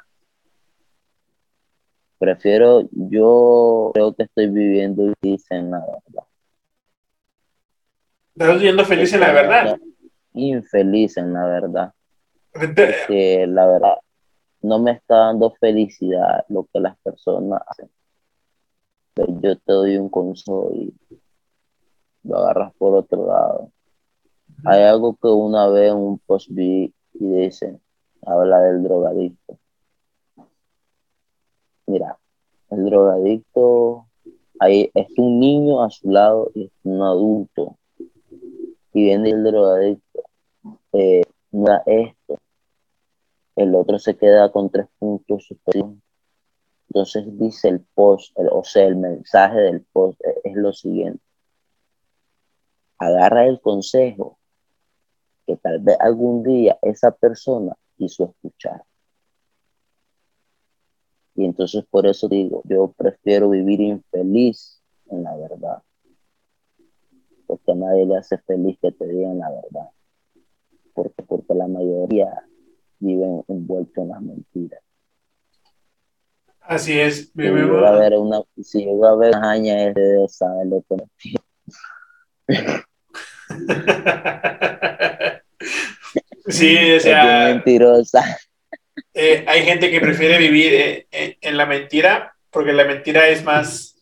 Prefiero, yo creo que estoy viviendo feliz en la verdad. Estás viviendo feliz en la verdad. Infeliz en la verdad. Te- Que la verdad no me está dando felicidad lo que las personas hacen. Pero yo te doy un consejo y lo agarras por otro lado. Hay algo que una vez en un post vi y dice, habla del drogadicto. Mira, el drogadicto, ahí está un niño a su lado y está un adulto. Y viene el drogadicto, eh, da esto. El otro se queda con tres puntos suspensivos. Entonces dice el post, o sea, el mensaje del post es, es lo siguiente. Agarra el consejo que tal vez algún día esa persona quiso escuchar. Y entonces por eso digo, yo prefiero vivir infeliz en la verdad. Porque a nadie le hace feliz que te digan la verdad. Porque, porque la mayoría viven envueltos en las mentiras. Así es. Si llega a ver una, si llega a ver una haña es de saber lo que Sí, o es mentirosa. Eh, hay gente que prefiere vivir eh, en, en la mentira porque la mentira es más,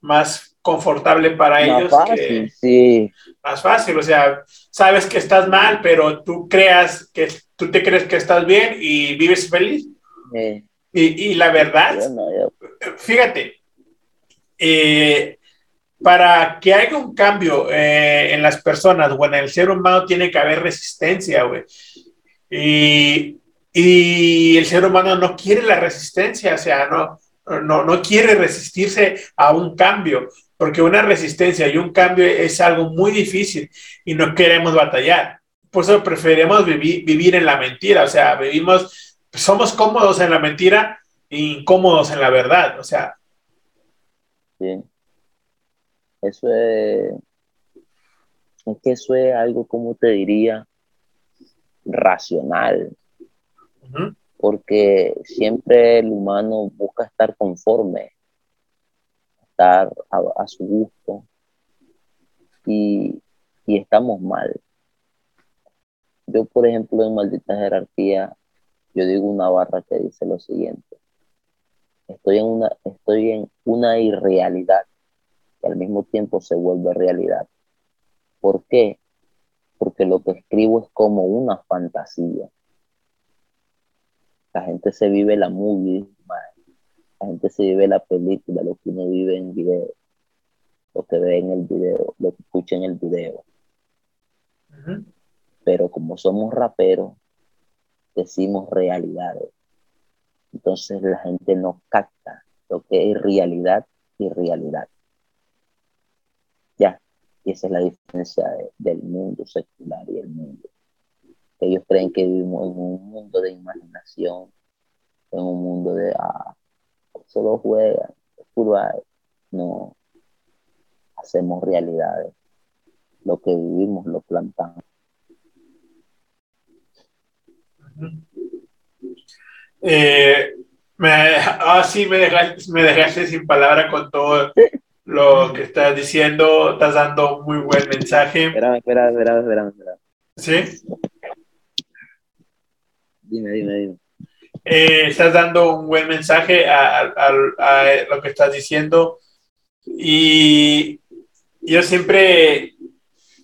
más confortable para Más ellos. fácil, que- sí. más fácil, o sea, sabes que estás mal, pero tú creas que tú te crees que estás bien y vives feliz. Eh, Y, y la verdad, yo no, yo- fíjate, eh, para que haya un cambio eh, en las personas o en el ser humano tiene que haber resistencia, güey. Y, y el ser humano no quiere la resistencia, o sea, no, no, no quiere resistirse a un cambio, porque una resistencia y un cambio es algo muy difícil y no queremos batallar. Por eso preferimos vivir, vivir en la mentira, o sea, vivimos, somos cómodos en la mentira e incómodos en la verdad, o sea, sí. Eso es, es que eso es algo, como te diría, racional, porque siempre el humano busca estar conforme, estar a, a su gusto, y, y estamos mal. Yo, por ejemplo, en Maldita Jerarquía, yo digo una barra que dice lo siguiente. Estoy en una, estoy en una irrealidad que al mismo tiempo se vuelve realidad. ¿Por qué? Porque lo que escribo es como una fantasía. La gente se vive la movie, man. la gente se vive la película, lo que uno vive en video, lo que ve en el video, lo que escucha en el video. Pero como somos raperos, decimos realidades. Entonces la gente no capta lo que es realidad y realidad. Ya, y esa es la diferencia de- del mundo secular y el mundo. Ellos creen que vivimos en un mundo de imaginación, en un mundo de, ah, solo juegan, es puro ay. No, hacemos realidades. Lo que vivimos lo plantamos. Eh, me, ah, sí, me dejaste, me dejaste sin palabra con todo lo que estás diciendo, estás dando muy buen mensaje, espérame, espérame, espérame, espérame. ¿sí? Dime, dime, dime. Eh, estás dando un buen mensaje a, lo que estás diciendo y yo siempre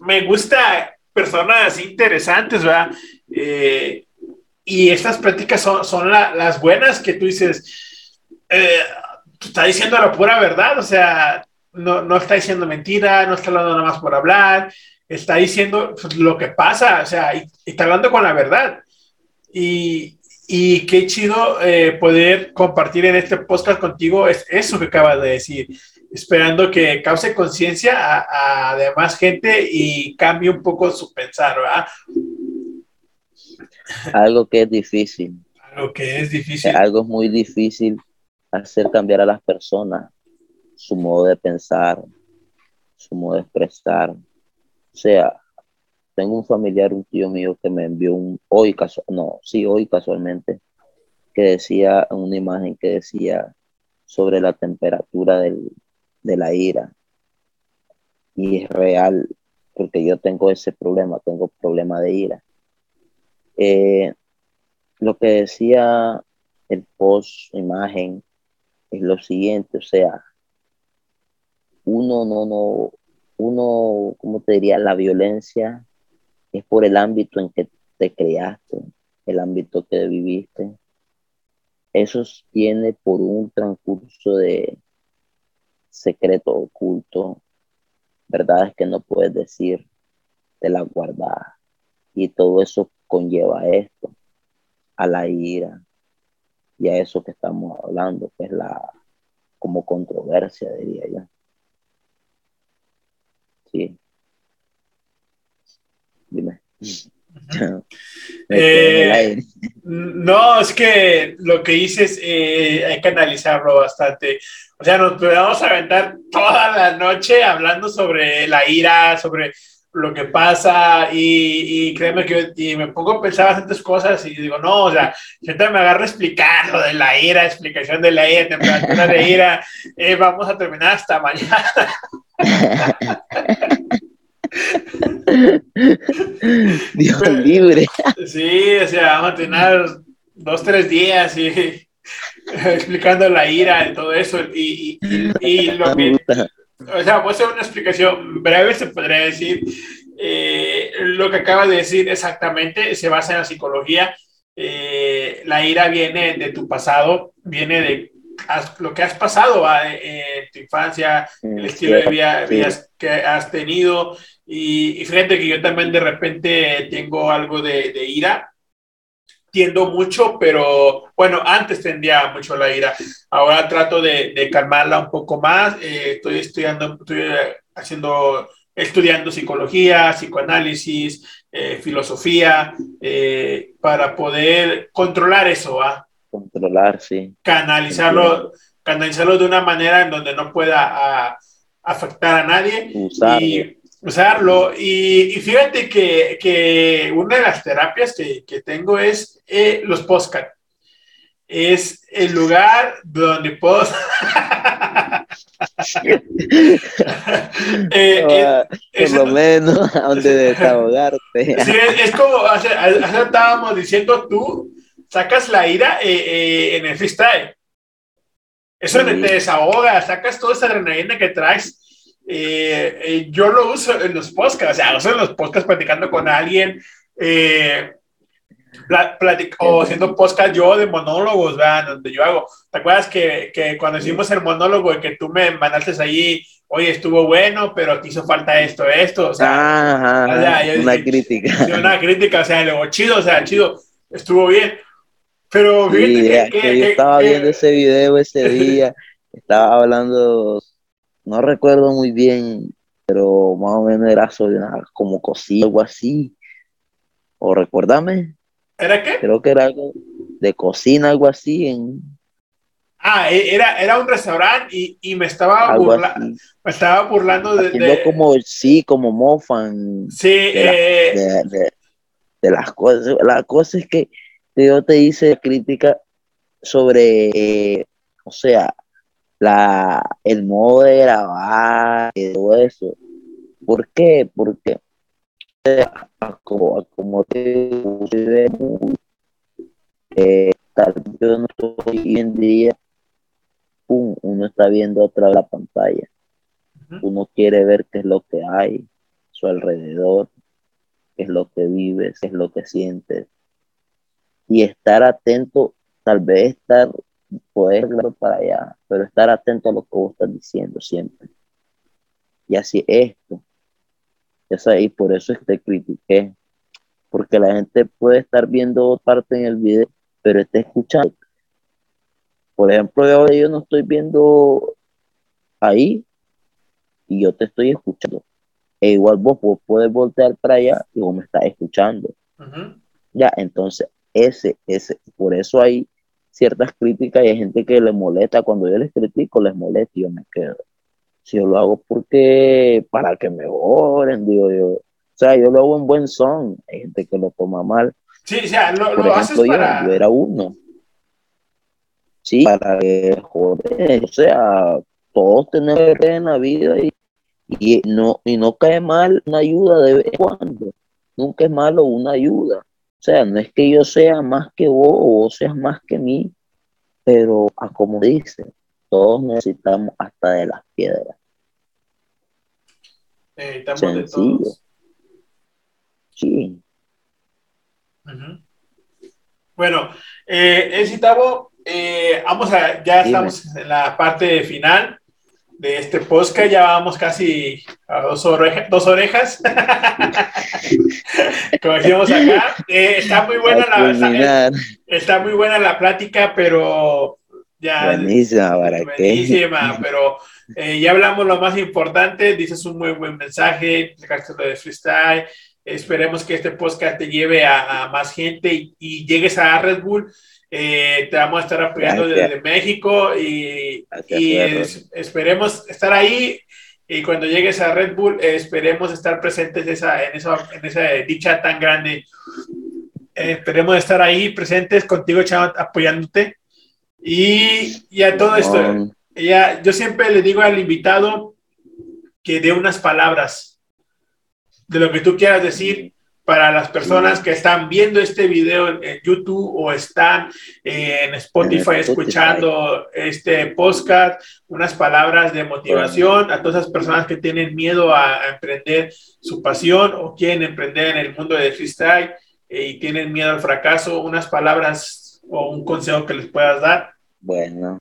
me gusta personas interesantes, ¿verdad? Eh, y estas prácticas son, las buenas que tú dices, eh, está diciendo la pura verdad, o sea, no, está diciendo mentira, no está hablando nada más por hablar, está diciendo lo que pasa, o sea, y, está hablando con la verdad. Y, y qué chido eh, poder compartir en este podcast contigo es eso que acabas de decir, esperando que cause conciencia a, a demás gente y cambie un poco su pensar, ¿verdad? Algo que es difícil. Algo que es difícil. Algo muy difícil hacer cambiar a las personas su modo de pensar, su modo de expresar. O sea, tengo un familiar, un tío mío que me envió un, hoy casual, no, sí, hoy casualmente, que decía una imagen que decía sobre la temperatura del, de la ira. Y es real, porque yo tengo ese problema, tengo problema de ira. Eh, lo que decía el post imagen es lo siguiente, o sea, uno no, no, uno, ¿cómo te diría? La violencia es por el ámbito en que te creaste, el ámbito que viviste. Eso tiene por un transcurso de secreto oculto, verdades que no puedes decir, de la guarda Y todo eso conlleva esto, a la ira y a eso que estamos hablando, que es la como controversia, diría yo. Sí. Eh, no, es que lo que dices eh, hay que analizarlo bastante. O sea, nos podemos aventar toda la noche hablando sobre la ira, sobre lo que pasa y, créeme que y me pongo a pensar bastantes cosas y digo, no, o sea, siempre me agarro a explicar lo de la ira, explicación de la ira, temperatura de ira, eh, vamos a terminar hasta mañana. Dios libre. Sí, o sea, vamos a tener dos, tres días y explicando la ira y todo eso. Y, lo que. O sea, voy a hacer una explicación breve, se podría decir. Eh, lo que acaba de decir exactamente se basa en la psicología. Eh, la ira viene de tu pasado, viene de lo que has pasado en tu infancia, el estilo de vida que has tenido. Y, fíjate que yo también de repente tengo algo de, ira. Tiendo mucho, pero bueno, antes tendía mucho la ira. Ahora trato de, calmarla un poco más. Eh, estoy estudiando, estoy haciendo, estudiando psicología, psicoanálisis, eh, filosofía, eh, para poder controlar eso, ¿va? Controlar, sí. Canalizarlo, canalizarlo de una manera en donde no pueda afectar a nadie. Y, usarlo. Y, fíjate que, una de las terapias que, tengo es eh, los postcards. Es el lugar donde puedo... eh, ah, por lo menos donde desahogarte. sí, es, como, estábamos diciendo, tú sacas la ira eh, eh, en el freestyle. Eso te desahoga, sacas toda esa adrenalina que traes eh, eh, yo lo uso en los podcasts, o sea, uso en los podcasts platicando con alguien, eh, o haciendo podcast yo de monólogos, ¿verdad? Donde yo hago. ¿Te acuerdas que, que cuando hicimos el monólogo y que tú me mandaste allí, oye, estuvo bueno, pero te hizo falta esto, esto, o sea, una crítica. Una crítica, o sea, luego chido, o sea, chido, estuvo bien. Pero fíjate que, yo estaba viendo ese video ese día, estaba hablando no recuerdo muy bien, pero más o menos era sobre una, como cocina, algo así. O recuérdame. ¿Era qué? Creo que era algo de cocina, algo así. En... Ah, e, era, era un restaurante y, me estaba burlando. Me estaba burlando de, como, sí, como mofan. Sí, de, eh, de, las cosas. La cosa es que yo te hice crítica sobre, o sea, la, el modo de grabar y todo eso. ¿Por qué? Porque como, como te eh, tal yo no hoy en día, pum, uno está viendo otra la pantalla. Uno quiere ver qué es lo que hay su alrededor, qué es lo que vives, qué es lo que sientes. Y estar atento, tal vez estar, poder para allá, pero estar atento a lo que vos estás diciendo siempre. Y así esto. y por eso es que te critiqué. Porque la gente puede estar viendo parte en el video, pero está escuchando. Por ejemplo, yo, yo no estoy viendo ahí y yo te estoy escuchando. E igual vos, puedes voltear para allá y vos me estás escuchando. Ya, entonces, ese, ese, por eso hay ciertas críticas y hay gente que le molesta. Cuando yo les critico, les molesta y yo me quedo. Si yo lo hago porque, para que me oren, digo yo. O sea, yo lo hago en buen son. Hay gente que lo toma mal. Sí, o sea, lo, lo haces para... yo, era uno. Sí, para que, joder, o sea, todos tenemos en la vida y, y, no, y no cae mal una ayuda de vez en cuando. Nunca es malo una ayuda. O sea, no es que yo sea más que vos o vos seas más que mí, pero a como dice, todos necesitamos hasta de las piedras. Eh, Sencillo. Sí. Bueno, eh, eh, vamos a, ya estamos en la parte final de este podcast. Ya vamos casi a dos, dos orejas. Como decíamos acá. Eh, está muy buena la está, muy buena la plática, pero ya. Buenísima, ¿para buenísima, pero eh, ya hablamos lo más importante. Dices un muy buen mensaje, lo de freestyle. Esperemos que este podcast te lleve a, más gente y, y llegues a Red Bull eh, te vamos a estar apoyando desde México y, esperemos estar ahí. Y cuando llegues a Red Bull, eh, esperemos estar presentes esa, en, esa, en esa dicha tan grande. Eh, esperemos estar ahí presentes contigo, apoyándote. Y, y a todo esto, ya, yo siempre le digo al invitado que dé unas palabras de lo que tú quieras decir para las personas que están viendo este video en, YouTube o están en Spotify, escuchando este podcast, unas palabras de motivación a todas esas personas que tienen miedo a, emprender su pasión o quieren emprender en el mundo de freestyle eh, y tienen miedo al fracaso, unas palabras o un consejo que les puedas dar. Bueno,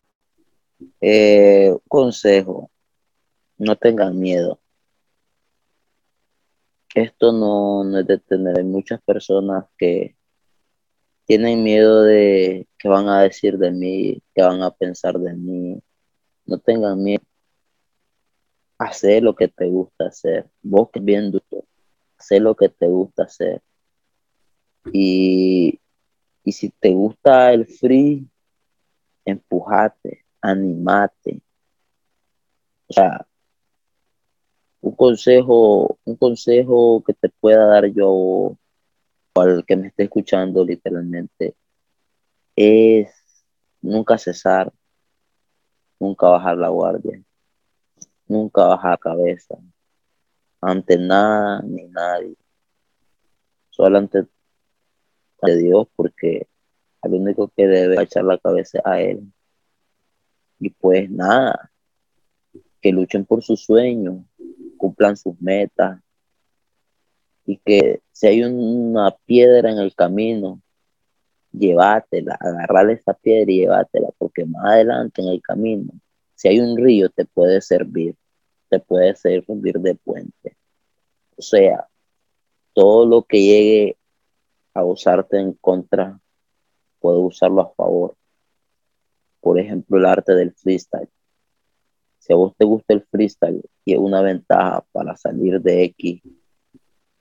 eh, consejo, no tengan miedo esto no, es de tener. Hay muchas personas que tienen miedo de qué van a decir de mí, qué van a pensar de mí. No tengan miedo. Hacer lo que te gusta hacer. Vos que bien duro. Hacer lo que te gusta hacer. Y, y si te gusta el free, empujate, animate. O sea, un consejo, un consejo que te pueda dar yo al que me esté escuchando literalmente es nunca cesar, nunca bajar la guardia, nunca bajar la cabeza ante nada ni nadie, solo ante Dios porque al único que debe echar la cabeza a él. Y pues nada, que luchen por sus sueños, cumplan sus metas y que si hay una piedra en el camino, llévatela, agarrarle esa piedra y llévatela, porque más adelante en el camino, si hay un río, te puede servir, te puede servir de puente. O sea, todo lo que llegue a usarte en contra, puede usarlo a favor. Por ejemplo, el arte del freestyle. Si a vos te gusta el freestyle y es una ventaja para salir de X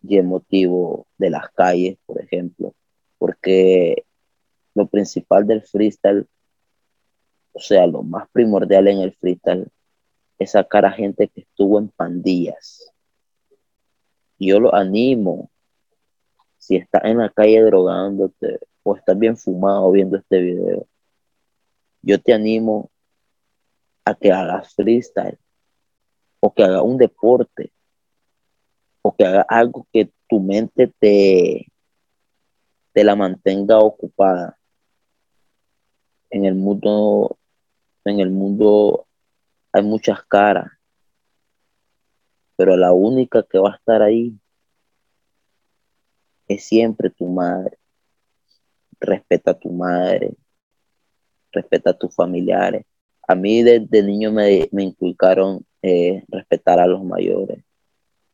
y el motivo de las calles, por ejemplo, porque lo principal del freestyle, o sea, lo más primordial en el freestyle es sacar a gente que estuvo en pandillas. yo lo animo, si estás en la calle drogándote o estás bien fumado viendo este video, yo te animo que hagas freestyle o que haga un deporte o que haga algo que tu mente te, te la mantenga ocupada. En el mundo, en el mundo hay muchas caras, pero la única que va a estar ahí es siempre tu madre. respeta a tu madre, respeta a tus familiares. A mí desde niño me, inculcaron eh, respetar a los mayores.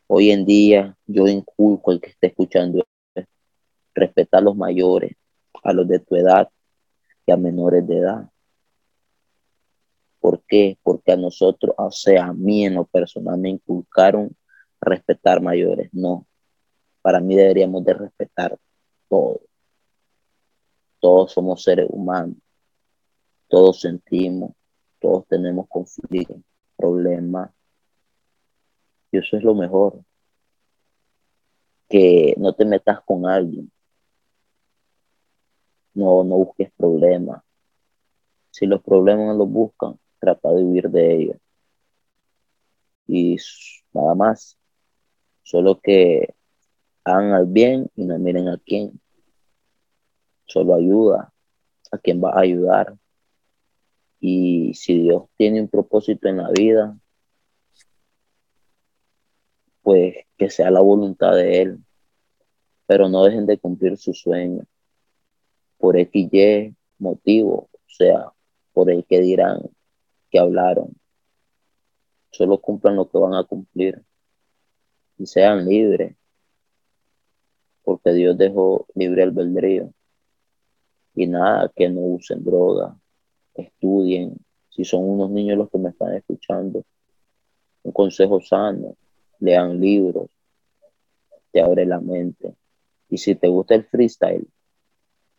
Hoy en día yo inculco al que esté escuchando respetar a los mayores, a los de tu edad y a menores de edad. ¿Por qué? Porque a nosotros, o sea, a mí en lo personal me inculcaron respetar mayores. No, para mí deberíamos de respetar todo. Todos somos seres humanos, todos sentimos, todos tenemos conflictos, problemas. Y eso es lo mejor. Que no te metas con alguien. No, no busques problemas. Si los problemas los buscan, trata de huir de ellos. Y nada más. Solo que hagan al bien y no miren a quién. Solo ayuda a quien va a ayudar. Y si Dios tiene un propósito en la vida, pues que sea la voluntad de Él. Pero no dejen de cumplir su sueño. Por XY motivo, o sea, por el que dirán que hablaron. Solo cumplan lo que van a cumplir y sean libres porque Dios dejó libre albedrío. Y nada, que no usen droga, estudien. Si son unos niños los que me están escuchando, un consejo sano, lean libros, te abre la mente. Y si te gusta el freestyle,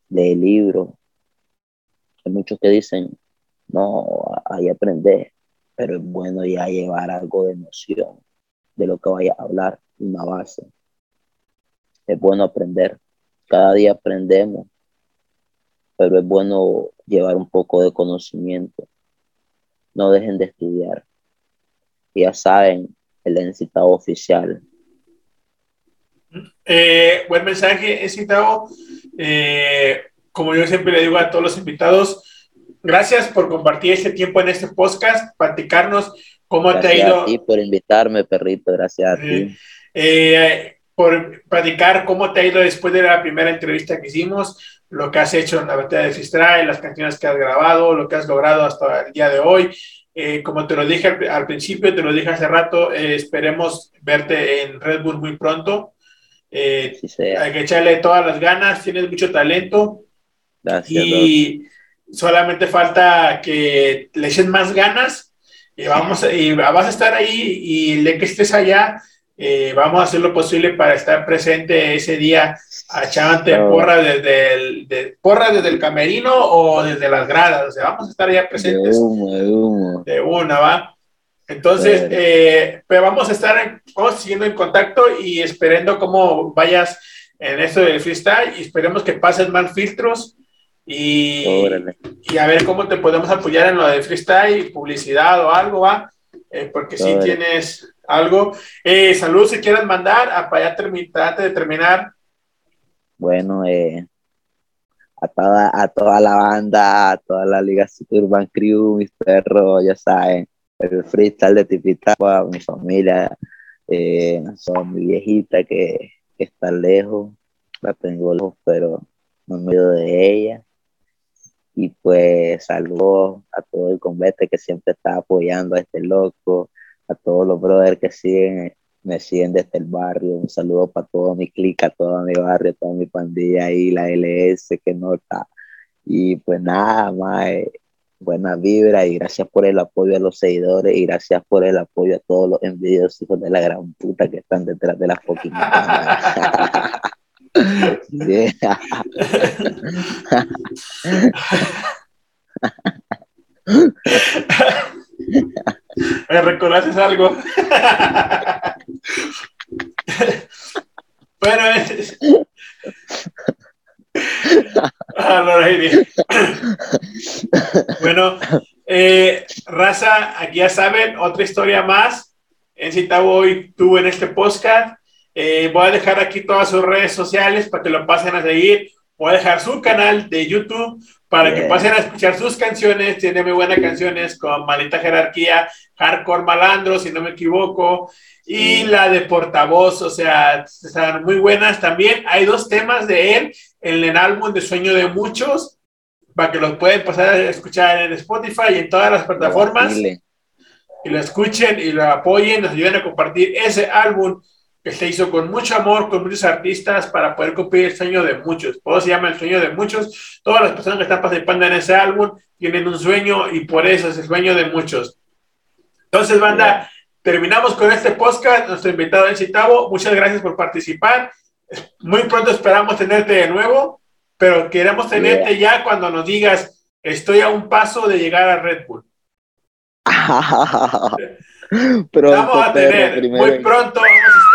lee libros. Hay muchos que dicen, no, ahí aprender, pero es bueno ya llevar algo de noción de lo que vaya a hablar, una base es bueno aprender. Cada día aprendemos, pero es bueno llevar un poco de conocimiento. No dejen de estudiar. Ya saben, el encitado oficial. Eh, buen mensaje, encitado. Eh, como yo siempre le digo a todos los invitados, gracias por compartir este tiempo en este podcast, platicarnos cómo te ha ido. Ti por invitarme, perrito, gracias a ti. Eh, por platicar cómo te ha ido después de la primera entrevista que hicimos, lo que has hecho en la batalla de freestyle, las canciones que has grabado, lo que has logrado hasta el día de hoy. Eh, como te lo dije al, principio, te lo dije hace rato, eh, esperemos verte en Red Bull muy pronto. Eh, hay que echarle todas las ganas, tienes mucho talento. Gracias. Y solamente falta que le eches más ganas y, vamos, y vas a estar ahí y le que estés allá eh, vamos a hacer lo posible para estar presente ese día echándote porra desde el, porra desde el camerino o desde las gradas. O sea, vamos a estar ya presentes. De, humo, de, una, ¿va? Entonces, eh, pues vamos a estar vamos siguiendo en contacto y esperando cómo vayas en esto del freestyle y esperemos que pases más filtros y, y a ver cómo te podemos apoyar en lo de freestyle, publicidad o algo, ¿va? Eh, porque si tienes algo. Eh, saludos si quieres mandar a, para ya antes de terminar. Bueno, eh, a, toda, a toda la banda, a toda la Liga Urban Crew, mis perros, ya saben, el freestyle de Tipitapa, mi familia, eh, son mi viejita que, está lejos, la tengo lejos, pero no me olvido de ella. Y pues saludos a todo el convete que siempre está apoyando a este loco, a todos los brothers que siguen, me siguen desde el barrio. Un saludo para todo mi clica, todo mi barrio, toda mi pandilla ahí, la LS que nota. Y pues nada más, buena vibra y gracias por el apoyo a los seguidores y gracias por el apoyo a todos los envidiosos hijos de la gran puta que están detrás de la fucking ¿Me reconoces algo? bueno, es... Ah, bueno, eh, raza, aquí ya saben, otra historia más. En Citabo hoy tuvo en este podcast. Eh, voy a dejar aquí todas sus redes sociales para que lo pasen a seguir. Voy a dejar su canal de YouTube para que pasen a escuchar sus canciones. Tiene muy buenas canciones con Malita Jerarquía, Hardcore Malandro, si no me equivoco, y la de Portavoz, o sea, están muy buenas también. Hay dos temas de él en el álbum de Sueño de Muchos, para que lo pueden pasar a escuchar en Spotify y en todas las plataformas. Dile. Y lo escuchen y lo apoyen, nos ayuden a compartir ese álbum que se hizo con mucho amor, con muchos artistas para poder cumplir el sueño de muchos. Por eso se llama el sueño de muchos. Todas las personas que están participando en ese álbum tienen un sueño y por eso es el sueño de muchos. Entonces, banda, terminamos con este podcast. Nuestro invitado es Citavo. Muchas gracias por participar. Muy pronto esperamos tenerte de nuevo, pero queremos tenerte ya cuando nos digas, estoy a un paso de llegar a Red Bull. Vamos a tener, muy pronto vamos a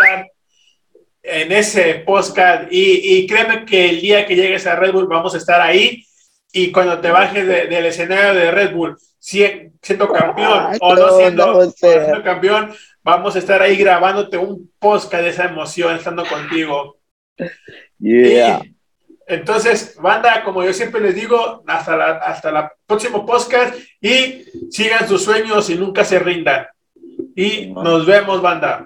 en ese podcast y, y créeme que el día que llegues a Red Bull vamos a estar ahí y cuando te bajes de- del escenario de Red Bull, si- siendo campeón Ay, o no o siendo campeón, vamos a estar ahí grabándote un podcast de esa emoción estando contigo. Yeah. Y entonces, banda, como yo siempre les digo, hasta la, hasta la próximo podcast y sigan sus sueños y nunca se rindan. Y nos vemos, banda.